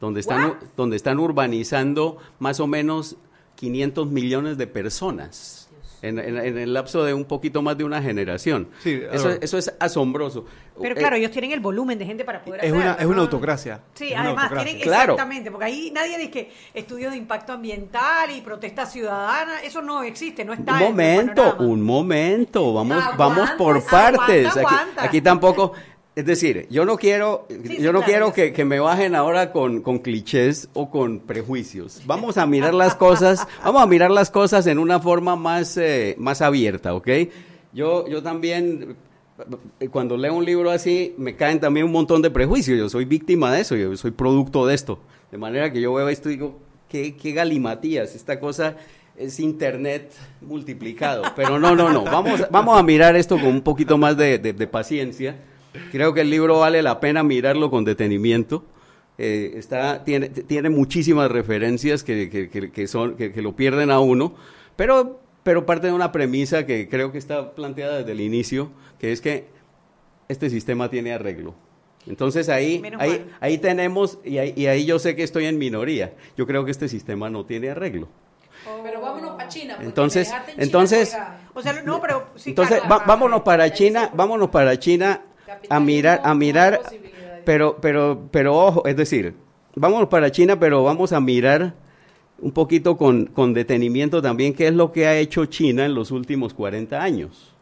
donde están, donde están urbanizando más o menos 500 millones de personas. En, en- en el lapso de un poquito más de una generación. Sí, eso, eso es asombroso. Pero Eh, claro, ellos tienen el volumen de gente para poder Es hacerlo. una, es una ¿no? autocracia. Sí, Es además autocracia. tienen Claro. exactamente, porque ahí nadie dice que estudios de impacto ambiental y protesta ciudadana, eso no existe, no está Un momento, un momento, vamos, Aguanta, vamos por aguanta, partes. Aquí, aquí tampoco, es decir, yo no quiero, sí, yo no claro, quiero que, que me bajen ahora con, con clichés o con prejuicios. Vamos a mirar las cosas, (laughs) vamos a mirar las cosas en una forma más, eh, más abierta, ¿ok? Yo, yo también cuando leo un libro así, me caen también un montón de prejuicios. Yo soy víctima de eso, yo soy producto de esto. De manera que yo veo esto y digo, qué, qué galimatías, esta cosa es internet multiplicado. Pero no, no, no, vamos, vamos a mirar esto con un poquito más de, de- de paciencia. Creo que el libro vale la pena mirarlo con detenimiento. Eh, está, tiene, tiene muchísimas referencias que, que- que- que son, que, que lo pierden a uno, pero, pero parte de una premisa que creo que está planteada desde el inicio, que es que este sistema tiene arreglo. Entonces ahí, ahí, ahí tenemos, y ahí, y ahí yo sé que estoy en minoría. Yo creo que este sistema no tiene arreglo. Pero vámonos para China. Entonces- en China, entonces-. O sea, no, pero sí, Entonces, claro, va- vámonos para China, vámonos para China a mirar, a mirar, pero, pero, pero ojo, es decir, vámonos para China, pero vamos a mirar un poquito con, con detenimiento también qué es lo que ha hecho China en los últimos 40 años.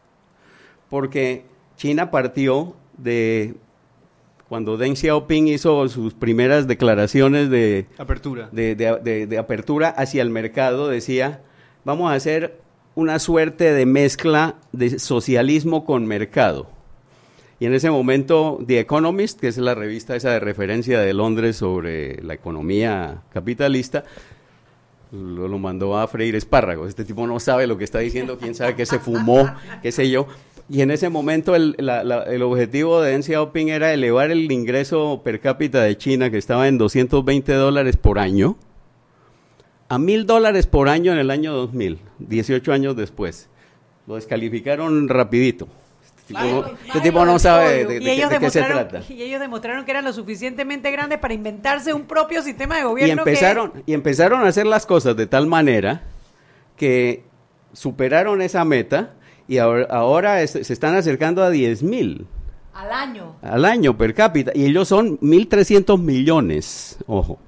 Porque China partió de cuando Deng Xiaoping hizo sus primeras declaraciones de, Apertura. de, de- de- de apertura hacia el mercado, decía, vamos a hacer una suerte de mezcla de socialismo con mercado. Y en ese momento, The Economist, que es la revista esa de referencia de Londres sobre la economía capitalista, lo, mandó a freír espárragos. Este tipo no sabe lo que está diciendo, quién sabe qué se fumó, qué sé yo. Y en ese momento el, objetivo de Deng Xiaoping era elevar el ingreso per cápita de China, que estaba en 220 dólares por año, a mil dólares por año en el año 2000, 18 años después. Lo descalificaron rapidito. Este tipo no, este tipo no sabe de, de y, qué- de se demostraron, trata. y ellos demostraron que eran lo suficientemente grandes para inventarse un propio sistema de Y gobierno. que- empezaron, y empezaron a hacer las cosas de tal manera que superaron esa meta y ahora, ahora es- se están acercando a 10 mil Al año. al año per cápita y ellos son 1.300 millones, ojo.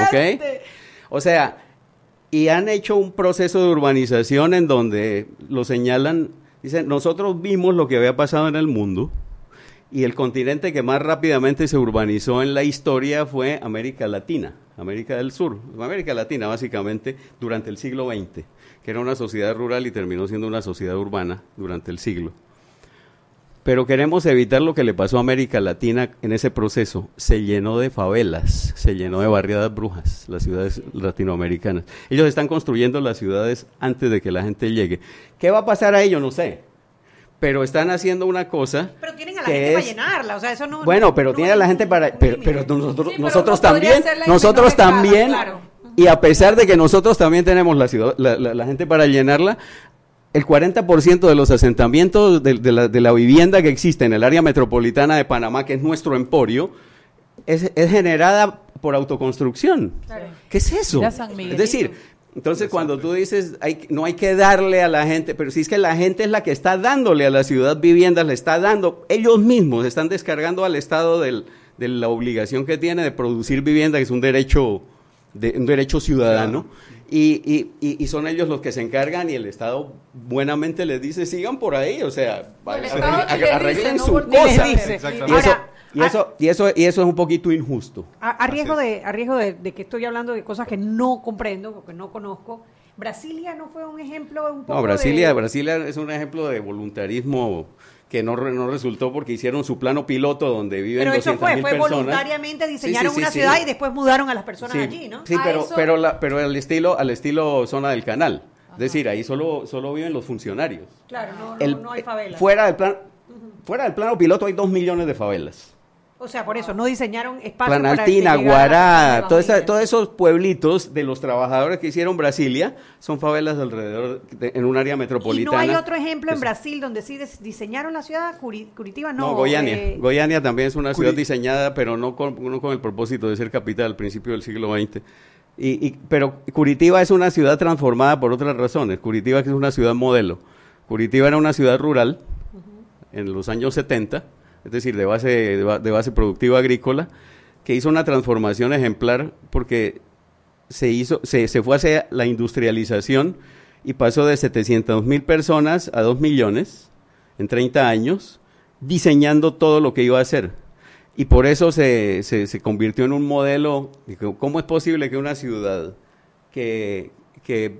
¿Ok? O sea, y han hecho un proceso de urbanización en donde lo señalan, dicen, nosotros vimos lo que había pasado en el mundo y el continente que más rápidamente se urbanizó en la historia fue América Latina, América del Sur, América Latina básicamente durante el siglo XX, que era una sociedad rural y terminó siendo una sociedad urbana durante el siglo. Pero queremos evitar lo que le pasó a América Latina en ese proceso. Se llenó de favelas, se llenó de barriadas brujas, las ciudades latinoamericanas. Ellos están construyendo las ciudades antes de que la gente llegue. ¿Qué va a pasar a ellos? No sé. Pero están haciendo una cosa. Pero tienen a la que gente para es- llenarla. O sea, eso no. Bueno, no- pero no tiene hay a la gente para... Pero, nosotros, Sí, pero nosotros también, nosotros también, claro. y a pesar de que nosotros también tenemos la, ciudad, la, la- la gente para llenarla, el 40% de los asentamientos de, de la, de la vivienda que existe en el área metropolitana de Panamá, que es nuestro emporio, es, es generada por autoconstrucción. ¿Qué es eso? Es decir, entonces cuando tú dices, hay, no hay que darle a la gente, pero si es que la gente es la que está dándole a la ciudad viviendas, le está dando, ellos mismos están descargando al Estado del- de la obligación que tiene de producir vivienda, que es un derecho, de, un derecho ciudadano. Y- y- y son ellos los que se encargan y el Estado buenamente les dice, sigan por ahí, o sea, arreglen- su cosa. Y eso, Ahora, y, eso, y, eso, y eso es un poquito injusto. A, a riesgo, de, a riesgo de, de que estoy hablando de cosas que no comprendo, o que no conozco, Brasilia no fue un ejemplo un poco No, Brasilia, de- Brasilia es un ejemplo de voluntarismo que no, re- no resultó porque hicieron su plano piloto donde viven Pero eso 200 fue, mil fue personas. voluntariamente diseñaron sí, sí, una sí. ciudad y después mudaron a las personas Sí, allí, ¿no? sí pero, eso- pero, la, pero al estilo, al estilo zona del canal. Es decir, ahí solo, solo viven los funcionarios. Claro, no, no, El- no hay favelas. Fuera del, plan, fuera del plano piloto hay dos millones de favelas. O sea, por eso no diseñaron espacios Planaltina, Guará, todos esos pueblitos de los trabajadores que hicieron Brasilia son favelas alrededor, de- en un área Y metropolitana. no hay otro ejemplo en. Brasil donde sí diseñaron la ciudad, Curi- Curitiba no. No, Goiania. eh, Goiania también es una ciudad diseñada, pero no con, no con el propósito de ser capital al principio del siglo XX. Y, y- pero Curitiba es una ciudad transformada por otras razones. Curitiba es una ciudad modelo. Curitiba era una ciudad rural en los años 70, es decir, de base, de, ba- de base productiva agrícola, que hizo una transformación ejemplar porque se, hizo, se, se fue hacia la industrialización y pasó de 700 mil personas a 2 millones en 30 años, diseñando todo lo que iba a hacer. Y por eso se, se, se convirtió en un modelo. de ¿Cómo es posible que una ciudad que, que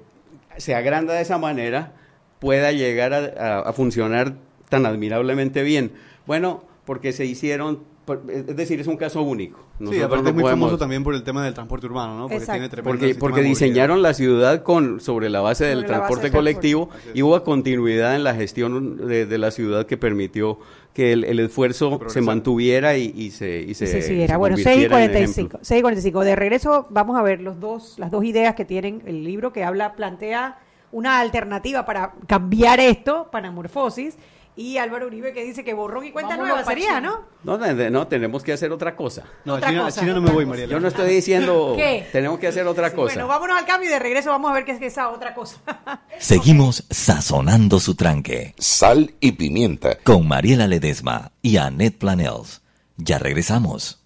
se agranda de esa manera pueda llegar a, a- a funcionar tan admirablemente bien? Bueno, porque se hicieron, es decir, es un caso único. Sí, aparte no es muy podemos- famoso también por el tema del transporte urbano, ¿no? Porque Exacto. tiene porque, porque diseñaron la ciudad con sobre la base del base transporte del colectivo transporte. y hubo continuidad en la gestión de, de la ciudad que permitió que el, el esfuerzo se mantuviera y, y se y se, Sí, sí, era se bueno, 6 y convirtiera en 45. ejemplo. 6 y 45. De regreso, vamos a ver los dos, las dos ideas que tienen el libro que habla, plantea una alternativa para cambiar esto, Panamorfosis, y Álvaro Uribe que dice que borrón y cuenta Vámonos nueva sería. ¿no? No, no, tenemos que hacer otra cosa. No, Otra China, cosa, China no me voy. Mariela. Yo no estoy diciendo (laughs) ¿Qué? tenemos que hacer otra cosa. Bueno, vámonos al cambio y de regreso vamos a ver qué es esa otra cosa. (laughs) Seguimos sazonando su tranque Sal y pimienta. con Mariela Ledesma y Annette Planels. Ya regresamos.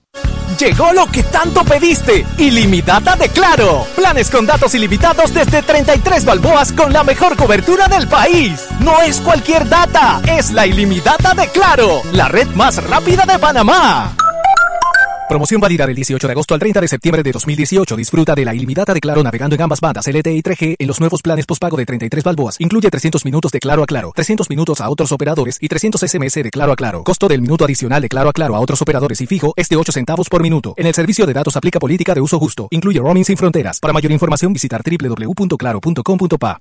Llegó lo que tanto pediste. Ilimitada de Claro. Planes con datos ilimitados desde 33 balboas con la mejor cobertura del país. No es cualquier data, es la ilimitada de Claro, la red más rápida de Panamá. Promoción válida del 18 de agosto al 30 de septiembre de 2018. Disfruta de la ilimitada de Claro navegando en ambas bandas LTE y 3G en los nuevos planes postpago de 33 balboas. Incluye 300 minutos de Claro a Claro, 300 minutos a otros operadores y 300 SMS de Claro a Claro. Costo del minuto adicional de Claro a Claro a otros operadores y fijo es de 8 centavos por minuto. En el servicio de datos aplica política de uso justo. Incluye roaming sin fronteras. Para mayor información visitar www.claro.com.pa.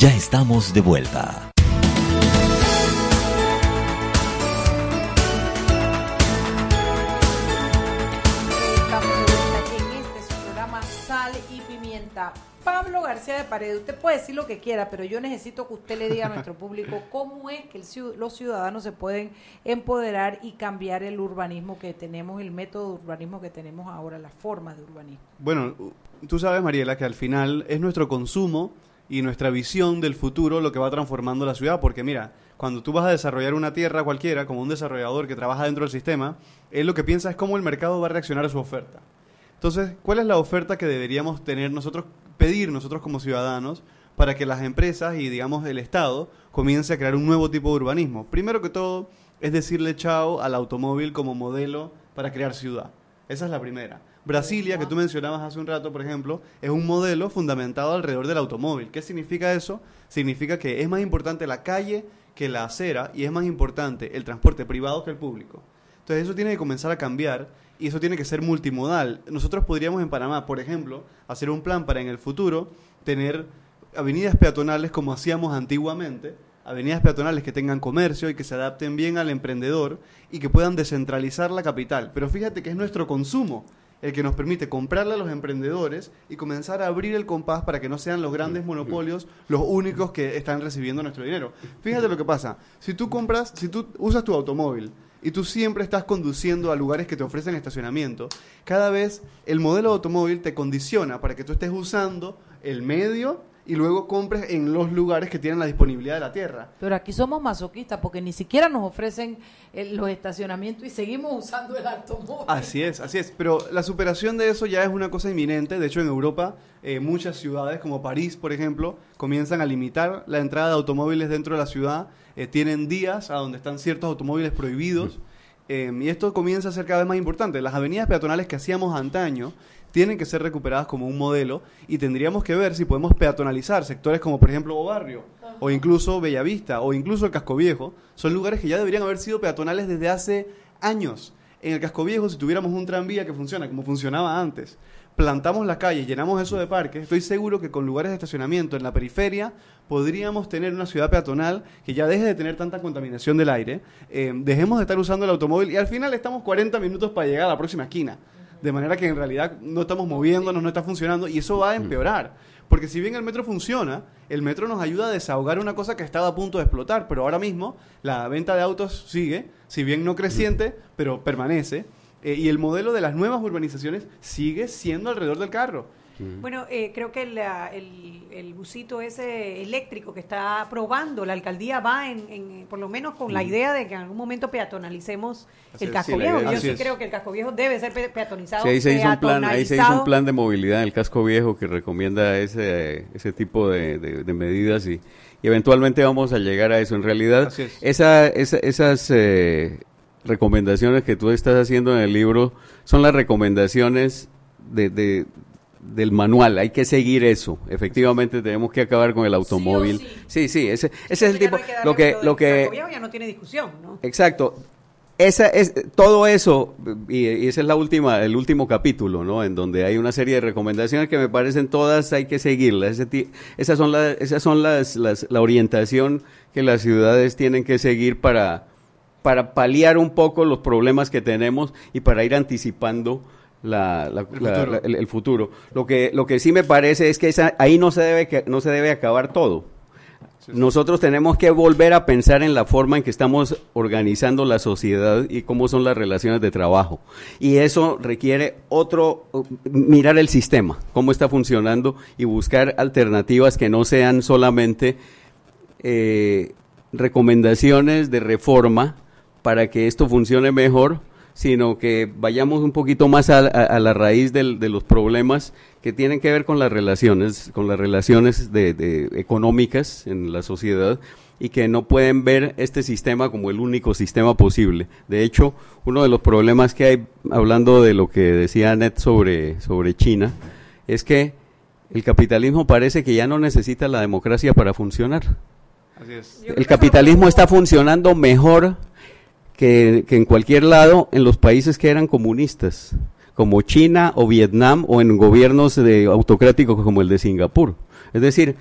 Ya estamos de vuelta. Estamos de vuelta en este su programa Sal y Pimienta. Pablo García de Paredes, usted puede decir lo que quiera, pero yo necesito que usted le diga a nuestro público (laughs) cómo es que el los ciudadanos se pueden empoderar y cambiar el urbanismo que tenemos, el método de urbanismo que tenemos ahora, las formas de urbanismo. Bueno, tú sabes, Mariela, que al final es nuestro consumo y nuestra visión del futuro lo que va transformando la ciudad. Porque mira, cuando tú vas a desarrollar una tierra cualquiera, como un desarrollador que trabaja dentro del sistema, él lo que piensa es cómo el mercado va a reaccionar a su oferta. Entonces, ¿cuál es la oferta que deberíamos tener nosotros, pedir nosotros como ciudadanos, para que las empresas y, digamos, el Estado comience a crear un nuevo tipo de urbanismo? Primero que todo, es decirle chao al automóvil como modelo para crear ciudad. Esa es la primera. Brasilia, que tú mencionabas hace un rato, por ejemplo, es un modelo fundamentado alrededor del automóvil. ¿Qué significa eso? Significa que es más importante la calle que la acera y es más importante el transporte privado que el público. Entonces eso tiene que comenzar a cambiar y eso tiene que ser multimodal. Nosotros podríamos en Panamá, por ejemplo, hacer un plan para en el futuro tener avenidas peatonales como hacíamos antiguamente, avenidas peatonales que tengan comercio y que se adapten bien al emprendedor y que puedan descentralizar la capital. Pero fíjate que es nuestro consumo el que nos permite comprarle a los emprendedores y comenzar a abrir el compás para que no sean los grandes monopolios los únicos que están recibiendo nuestro dinero. Fíjate lo que pasa. Si tú compras, si tú usas tu automóvil y tú siempre estás conduciendo a lugares que te ofrecen estacionamiento, cada vez el modelo de automóvil te condiciona para que tú estés usando el medio y luego compres en los lugares que tienen la disponibilidad de la tierra. Pero aquí somos masoquistas porque ni siquiera nos ofrecen eh, los estacionamientos y seguimos usando el automóvil. Así es, así es. Pero la superación de eso ya es una cosa inminente. De hecho, en Europa, eh, muchas ciudades como París, por ejemplo, comienzan a limitar la entrada de automóviles dentro de la ciudad. Eh, tienen días a donde están ciertos automóviles prohibidos. Eh, y esto comienza a ser cada vez más importante. Las avenidas peatonales que hacíamos antaño tienen que ser recuperadas como un modelo y tendríamos que ver si podemos peatonalizar sectores como por ejemplo O Barrio o incluso Bellavista o incluso el Casco Viejo. Son lugares que ya deberían haber sido peatonales desde hace años. En el Casco Viejo, si tuviéramos un tranvía que funciona como funcionaba antes, plantamos la calle, llenamos eso de parques, estoy seguro que con lugares de estacionamiento en la periferia podríamos tener una ciudad peatonal que ya deje de tener tanta contaminación del aire, eh, dejemos de estar usando el automóvil y al final estamos 40 minutos para llegar a la próxima esquina. De manera que en realidad no estamos moviéndonos, no está funcionando y eso va a empeorar. Porque si bien el metro funciona, el metro nos ayuda a desahogar una cosa que estaba a punto de explotar, pero ahora mismo la venta de autos sigue, si bien no creciente, pero permanece. Eh, y el modelo de las nuevas urbanizaciones sigue siendo alrededor del carro. Bueno, eh, creo que la- el, el busito ese eléctrico que está probando la alcaldía va en, en- por lo menos con la idea de que en algún momento peatonalicemos Así el es, casco sí, la viejo. Yo es- sí es. creo que el casco viejo debe ser pe- peatonizado. Sí, ahí se hizo un plan, ahí se hizo un plan de movilidad en el casco viejo que recomienda ese, ese tipo de, de- de medidas y, y eventualmente vamos a llegar a eso. En realidad, es. esa, esa- esas eh, recomendaciones que tú estás haciendo en el libro son las recomendaciones de, de- del manual. Hay que seguir eso. Efectivamente, tenemos que acabar con el automóvil. Sí, sí, ese, ese es el no tipo. Lo que, lo que, ya no tiene discusión, ¿no? Exacto. Esa es todo eso y, y ese es la última el último capítulo, ¿no? En donde hay una serie de recomendaciones que me parecen todas hay que seguirlas. Ese esas son las esas son las, las- la orientación que las ciudades tienen que seguir para para paliar un poco los problemas que tenemos y para ir anticipando la- la- El la- futuro. la- el, el futuro. Lo que lo que sí me parece es que esa- ahí no se debe que- no se debe acabar todo. Nosotros tenemos que volver a pensar en la forma en que estamos organizando la sociedad y cómo son las relaciones de trabajo. Y eso requiere otro, mirar el sistema, cómo está funcionando y buscar alternativas que no sean solamente eh, recomendaciones de reforma para que esto funcione mejor, sino que vayamos un poquito más a, a- a la raíz del- de los problemas que tienen que ver con las relaciones, con las relaciones de, de- económicas en la sociedad y que no pueden ver este sistema como el único sistema posible. De hecho, uno de los problemas que hay, hablando de lo que decía Net sobre, sobre China, es que el capitalismo parece que ya no necesita la democracia para funcionar. Así es. El capitalismo está funcionando mejor que, en cualquier lado en los países que eran comunistas, como China o Vietnam o en gobiernos de, autocráticos como el de Singapur. Es decir,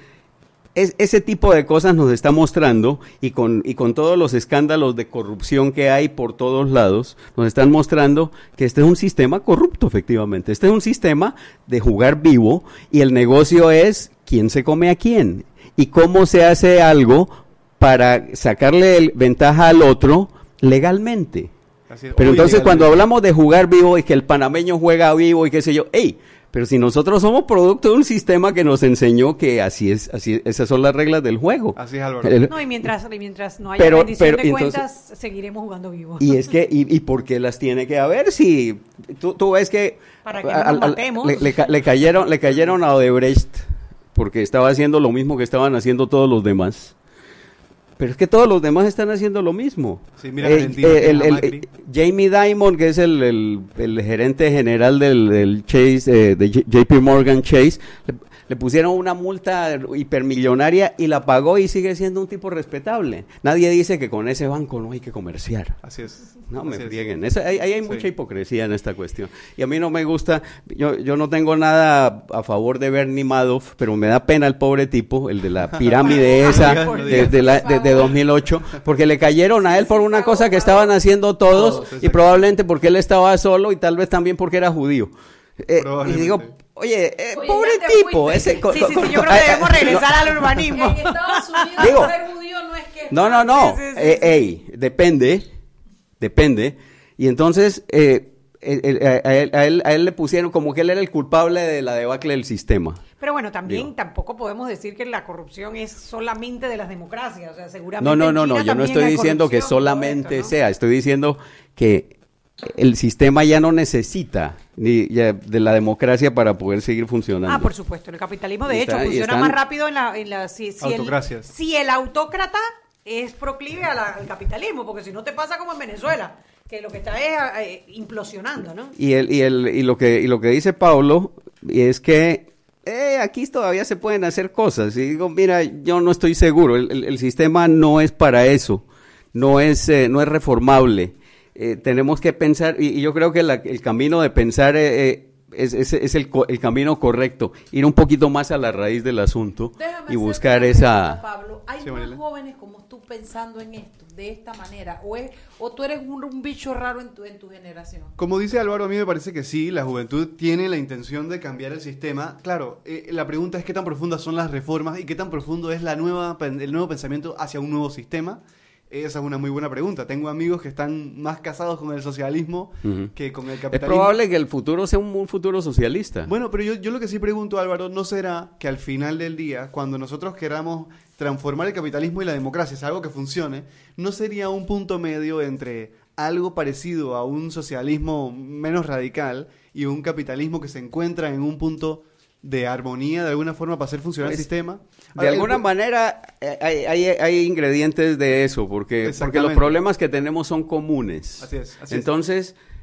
es- ese tipo de cosas nos está mostrando y con, y con todos los escándalos de corrupción que hay por todos lados, nos están mostrando que este es un sistema corrupto, efectivamente. Este es un sistema de jugar vivo y el negocio es quién se come a quién y cómo se hace algo para sacarle ventaja al otro legalmente. Así. Pero entonces cuando hablamos de jugar vivo y que el panameño juega vivo y qué sé yo, hey, pero si nosotros somos producto de un sistema que nos enseñó que así es, así esas son las reglas del juego. Así es, Álvaro. El- No, y mientras, y mientras no haya Pero- rendición pero, de entonces- cuentas, seguiremos jugando vivo. y es que, y, y por qué las tiene que haber? Si tú, tú ves que Para que no nos matemos. le, le le cayeron, le cayeron a Odebrecht porque estaba haciendo lo mismo que estaban haciendo todos los demás. Pero es que todos los demás están haciendo lo mismo. Sí, mira Eh, eh, el- el- Jamie Dimon, que es el, gerente general del, del Chase, eh, de J- JP Morgan Chase, le, pusieron una multa hipermillonaria y la pagó y sigue siendo un tipo respetable. Nadie dice que con ese banco no hay que comerciar. Así es. No me es. frieguen. Ahí, ahí hay Sí. mucha hipocresía en esta cuestión. Y a mí no me gusta, yo, yo no tengo nada a favor de Bernie Madoff, pero me da pena el pobre tipo, el de la (laughs) pirámide esa de, de la- de- de 2008, porque le cayeron a él por una cosa que estaban haciendo todos Todos, y probablemente porque él estaba solo y tal vez también porque era judío. Eh, y digo, oye, eh, Oye, pobre tipo. Ese, Sí, sí, sí, yo creo que debemos (laughs) regresar al urbanismo. En Estados Unidos (laughs) Digo- ser judío no es que... No, no, no. Sí, sí, sí, Eh, sí. ey, depende, depende. Y entonces eh, el- el- a, él, a él- a él le pusieron como que él era el culpable de la debacle del sistema. Pero bueno, también Digo. tampoco podemos decir que la corrupción es solamente de las democracias. O sea, seguramente. No, no, no, no. Yo no estoy diciendo que solamente esto, ¿no? sea. Estoy diciendo que el sistema ya no necesita ni ya de la democracia para poder seguir funcionando. Ah, por supuesto. El capitalismo, de hecho, funciona más rápido en la. En la si, si el, Autocracias. si el autócrata es proclive a la- al capitalismo, porque si no te pasa como en Venezuela, que lo que está es eh, implosionando, ¿no? Y, el, y, el, y, lo que, y lo que dice Pablo es que eh, aquí todavía se pueden hacer cosas. Y digo, mira, yo no estoy seguro. El, el- el sistema no es para eso. No es, eh, no es reformable. Eh, tenemos que pensar, y, y yo creo que la- el camino de pensar eh, eh, es, es- es el, co- el camino correcto, ir un poquito más a la raíz del asunto Déjame y buscar esa... pregunta, Pablo, ¿hay Sí, más jóvenes como tú pensando en esto, de esta manera? ¿O, es, o tú eres un, un bicho raro en tu, en tu generación? Como dice Álvaro, a mí me parece que sí, la juventud tiene la intención de cambiar el sistema. Claro, eh, la pregunta es qué tan profundas son las reformas y qué tan profundo es la nueva, el nuevo pensamiento hacia un nuevo sistema. Esa es una muy buena pregunta. Tengo amigos que están más casados con el socialismo que con el Es capitalismo. probable que el futuro sea un, un futuro socialista. Bueno, pero yo, yo lo que sí pregunto, Álvaro, ¿no será que al final del día, cuando nosotros queramos transformar el capitalismo y la democracia, es algo que funcione, ¿no sería un punto medio entre algo parecido a un socialismo menos radical y un capitalismo que se encuentra en un punto de armonía de alguna forma para hacer funcionar el Pues, sistema? De alguna el- manera eh, hay, hay- hay ingredientes de eso, porque, porque los problemas que tenemos son comunes. Así es, así es.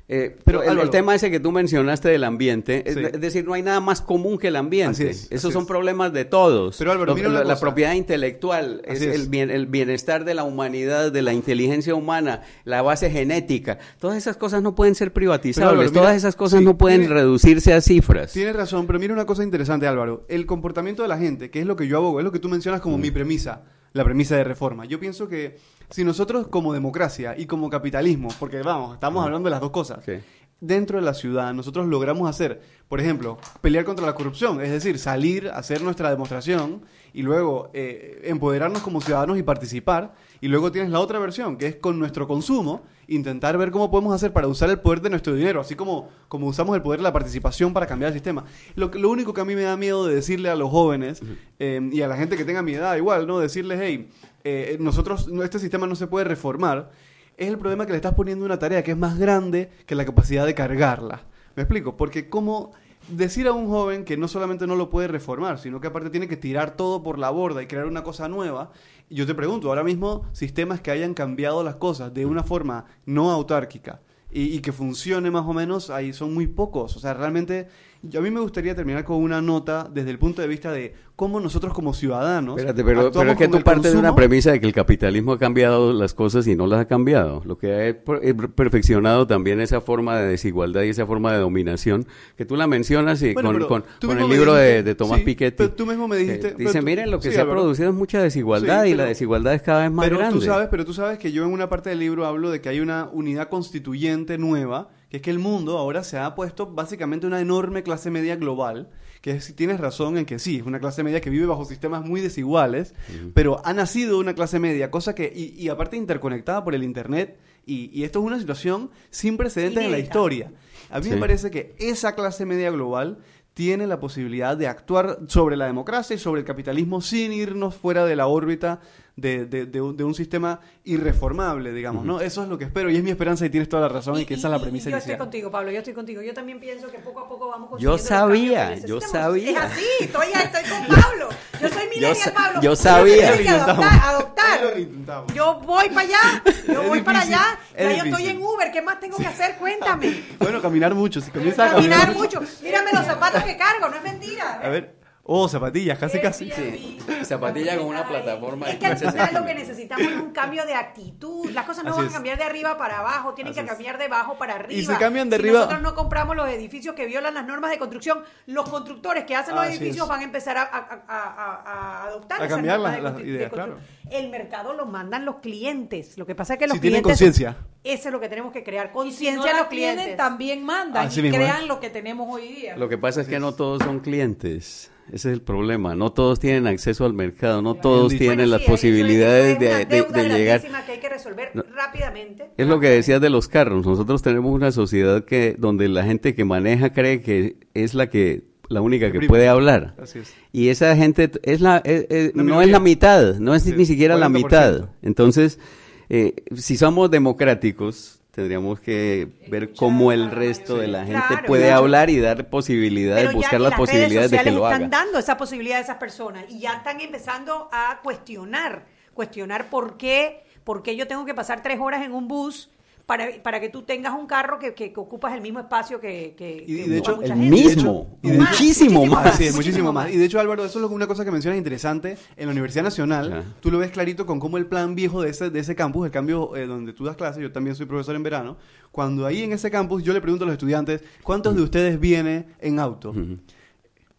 Eh, Pero, el, tema ese que tú mencionaste del ambiente, es, Sí. es decir, no hay nada más común que el ambiente. Es, Esos son es. problemas de todos. Pero, Álvaro, Lo- mira la, la propiedad intelectual, es. El, bien- el bienestar de la humanidad, de la inteligencia humana, la base genética. Todas esas cosas no pueden ser privatizables. Álvaro, mira, todas esas cosas sí, no pueden tiene- reducirse a cifras. Tienes razón, pero mira una cosa interesante, Álvaro. El comportamiento de la gente, que es lo que yo abogo, es lo que tú mencionas como mi premisa, la premisa de reforma. Yo pienso que si nosotros como democracia y como capitalismo, porque vamos, estamos hablando de las dos cosas, Sí. Dentro de la ciudad nosotros logramos hacer, por ejemplo, pelear contra la corrupción, es decir, salir, hacer nuestra demostración y luego eh, empoderarnos como ciudadanos y participar. Y luego tienes la otra versión, que es con nuestro consumo, intentar ver cómo podemos hacer para usar el poder de nuestro dinero, así como, como usamos el poder de la participación para cambiar el sistema. Lo, lo único que a mí me da miedo de decirle a los jóvenes eh, y a la gente que tenga mi edad igual, ¿no? Decirles, hey, eh, nosotros, no, este sistema no se puede reformar, es el problema que le estás poniendo una tarea que es más grande que la capacidad de cargarla. ¿Me explico? Porque como decir a un joven que no solamente no lo puede reformar, sino que aparte tiene que tirar todo por la borda y crear una cosa nueva, yo te pregunto, ahora mismo sistemas que hayan cambiado las cosas de una forma no autárquica y, y que funcione más o menos, ahí son muy pocos. O sea, realmente yo- a mí me gustaría terminar con una nota desde el punto de vista de cómo nosotros como ciudadanos... Espérate, pero, pero es que tú partes de una premisa de que el capitalismo ha cambiado las cosas y no las ha cambiado. Lo que ha per- eh, perfeccionado también esa forma de desigualdad y esa forma de dominación que tú la mencionas y Bueno, con, con- el libro de, dijiste- de Tomás sí, Piketty. pero tú mismo me dijiste- pero dice, tú- miren, lo que sí, se ha producido es mucha desigualdad Sí, y la desigualdad es cada vez más pero grande. Tú sabes, pero tú sabes que yo en una parte del libro hablo de que hay una unidad constituyente nueva, que es que el mundo ahora se ha puesto básicamente una enorme clase media global, que es, si tienes razón en que sí, es una clase media que vive bajo sistemas muy desiguales, pero ha nacido una clase media, cosa que, y, y aparte interconectada por el Internet, y, y esto es una situación sin precedentes en la historia. A mí Sí. me parece que esa clase media global tiene la posibilidad de actuar sobre la democracia y sobre el capitalismo sin irnos fuera de la órbita de, de- de un, de un sistema irreformable, digamos, ¿no? Eso es lo que espero y es mi esperanza y tienes toda la razón y, que esa es la premisa Yo estoy inicial. contigo, Pablo, yo estoy contigo. Yo también pienso que poco a poco vamos Yo consiguiendo los sabía, que yo sabía. Es así, estoy, estoy con Pablo. Yo soy millennial, sa- Pablo. yo sabía. tiene que adoptar, adoptar. Lo. Yo voy para allá, yo Es voy para difícil, allá. es Ya yo estoy difícil. en Uber, ¿qué más tengo que hacer? Cuéntame. Bueno, caminar mucho, si comienzas a caminar, Caminar mucho. Mírame los zapatos que cargo, no es mentira. A ver, oh, zapatillas, casi casi. Sí. Zapatilla con una plataforma Es que al 15 final lo que necesitamos es un cambio de actitud. Las cosas no Así van a es. cambiar de arriba para abajo, tienen Así que es. cambiar de abajo para arriba. Y si cambian de Si arriba- nosotros no compramos los edificios que violan las normas de construcción, los constructores que hacen los Así edificios es. van a empezar a, a- a- a- adoptar A esas cambiar normas las- ideas, construcción. El mercado lo mandan los clientes. Lo que pasa es que los Si tienen clientes. conciencia. Eso es lo que tenemos que crear, si conciencia no los clientes. tienen, también mandan Así y mismo, crean ¿eh? lo que tenemos hoy día. Lo que pasa es que no todos son clientes. Ese es el problema. No todos tienen acceso al mercado. No todos tienen las posibilidades eso es una de, de- deuda de llegar. que hay que resolver rápidamente. Es lo que decías de los carros. Nosotros tenemos una sociedad que donde la gente que maneja cree que es la que la única que puede hablar. Así es. Y esa gente es la es- es- no es la mitad, no es Sí, ni siquiera la 40%. mitad. Entonces, eh, si somos democráticos, tendríamos que ver cómo el resto de la gente Claro, puede claro. hablar y dar posibilidades, buscar las redes posibilidades de que lo están haga. dando esa posibilidad a esas personas y ya están empezando a cuestionar, cuestionar por qué, por qué yo tengo que pasar tres horas en un bus para, para que tú tengas un carro que, que, que ocupas el mismo espacio que, que, Y, que y de hecho, mucha el gente. mismo, y de muchísimo más. Es, muchísimo más. Y de hecho, Álvaro, eso es lo- una cosa que mencionas interesante. En la Universidad Nacional, tú lo ves clarito con cómo el plan viejo de ese, de ese campus, el cambio eh, donde tú das clases, yo también soy profesor en verano, cuando ahí en ese campus yo le pregunto a los estudiantes, ¿cuántos de ustedes viene en auto?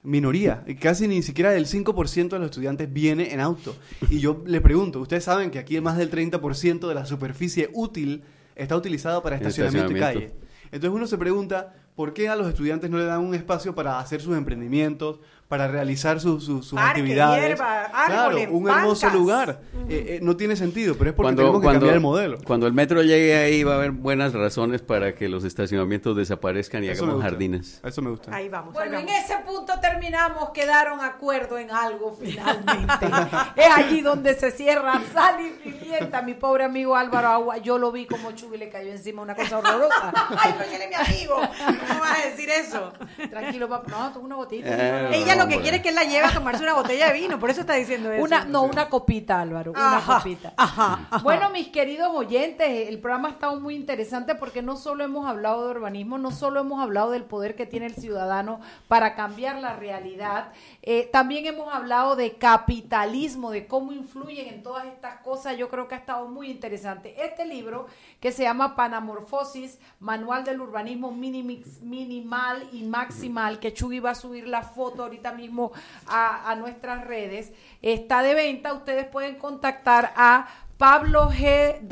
Minoría, casi ni siquiera el 5% de los estudiantes viene en auto. Y yo le pregunto, ustedes saben que aquí más del 30% de la superficie útil está utilizada para estacionamiento, y Estacionamiento. calle. Entonces uno se pregunta, ¿por qué a los estudiantes no le dan un espacio para hacer sus emprendimientos, para realizar sus, sus, sus Parque, actividades? hierba, claro, un hermoso lugar. Eh, eh, no tiene sentido, pero es porque tenemos que cambiar el modelo. cuando el metro llegue ahí va a haber buenas razones para que los estacionamientos desaparezcan y Eso hagamos jardines. Eso me gusta. Ahí vamos. ahí Bueno, en ese punto terminamos, quedaron acuerdo en algo finalmente. (laughs) es allí donde se cierra sal y pimienta. Mi pobre amigo Álvaro Agua, yo lo vi como Chubi le cayó encima una cosa horrorosa. Ay, pero él es mi amigo. ¿Cómo vas a decir eso? Tranquilo, papá. No, toma una botita. Eh, Ella lo que hombre. quiere es que él la lleve a tomarse una botella de vino, por eso está diciendo eso. Una, no, una copita, Álvaro, una Ajá, copita. ajá, ajá. Bueno, mis queridos oyentes, el programa ha estado muy interesante porque no solo hemos hablado de urbanismo, no solo hemos hablado del poder que tiene el ciudadano para cambiar la realidad, eh, también hemos hablado de capitalismo, de cómo influyen en todas estas cosas. Yo creo que ha estado muy interesante. Este libro que se llama Panamorfosis, Manual del Urbanismo Minimix- Minimal y Maximal, que Chuy va a subir la foto ahorita mismo a, a nuestras redes, está de venta. Ustedes pueden contactar a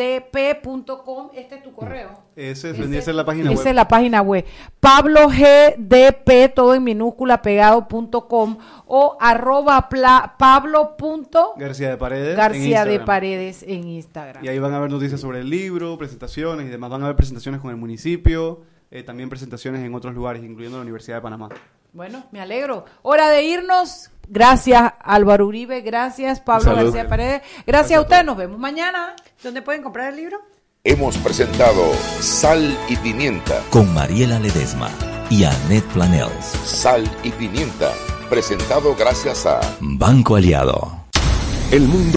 pablogdp.com. Este es tu correo. Ese la página Esa es la página web. Pablo GDP, todo en minúscula pegado punto com o arroba pla- Pablo punto García de Paredes. en García de Instagram. Paredes en Instagram. Y ahí van a ver noticias sobre el libro, presentaciones y demás. Van a ver presentaciones con el municipio, eh, también presentaciones en otros lugares, incluyendo la Universidad de Panamá. Bueno, me alegro. Hora de irnos. Gracias Álvaro Uribe, gracias Pablo Salud. García Paredes. Gracias a ustedes, nos vemos mañana. ¿Dónde pueden comprar el libro? Hemos presentado Sal y Pimienta. Con Mariela Ledesma y Annette Planels. Sal y Pimienta. Presentado gracias a Banco Aliado. El Mundo.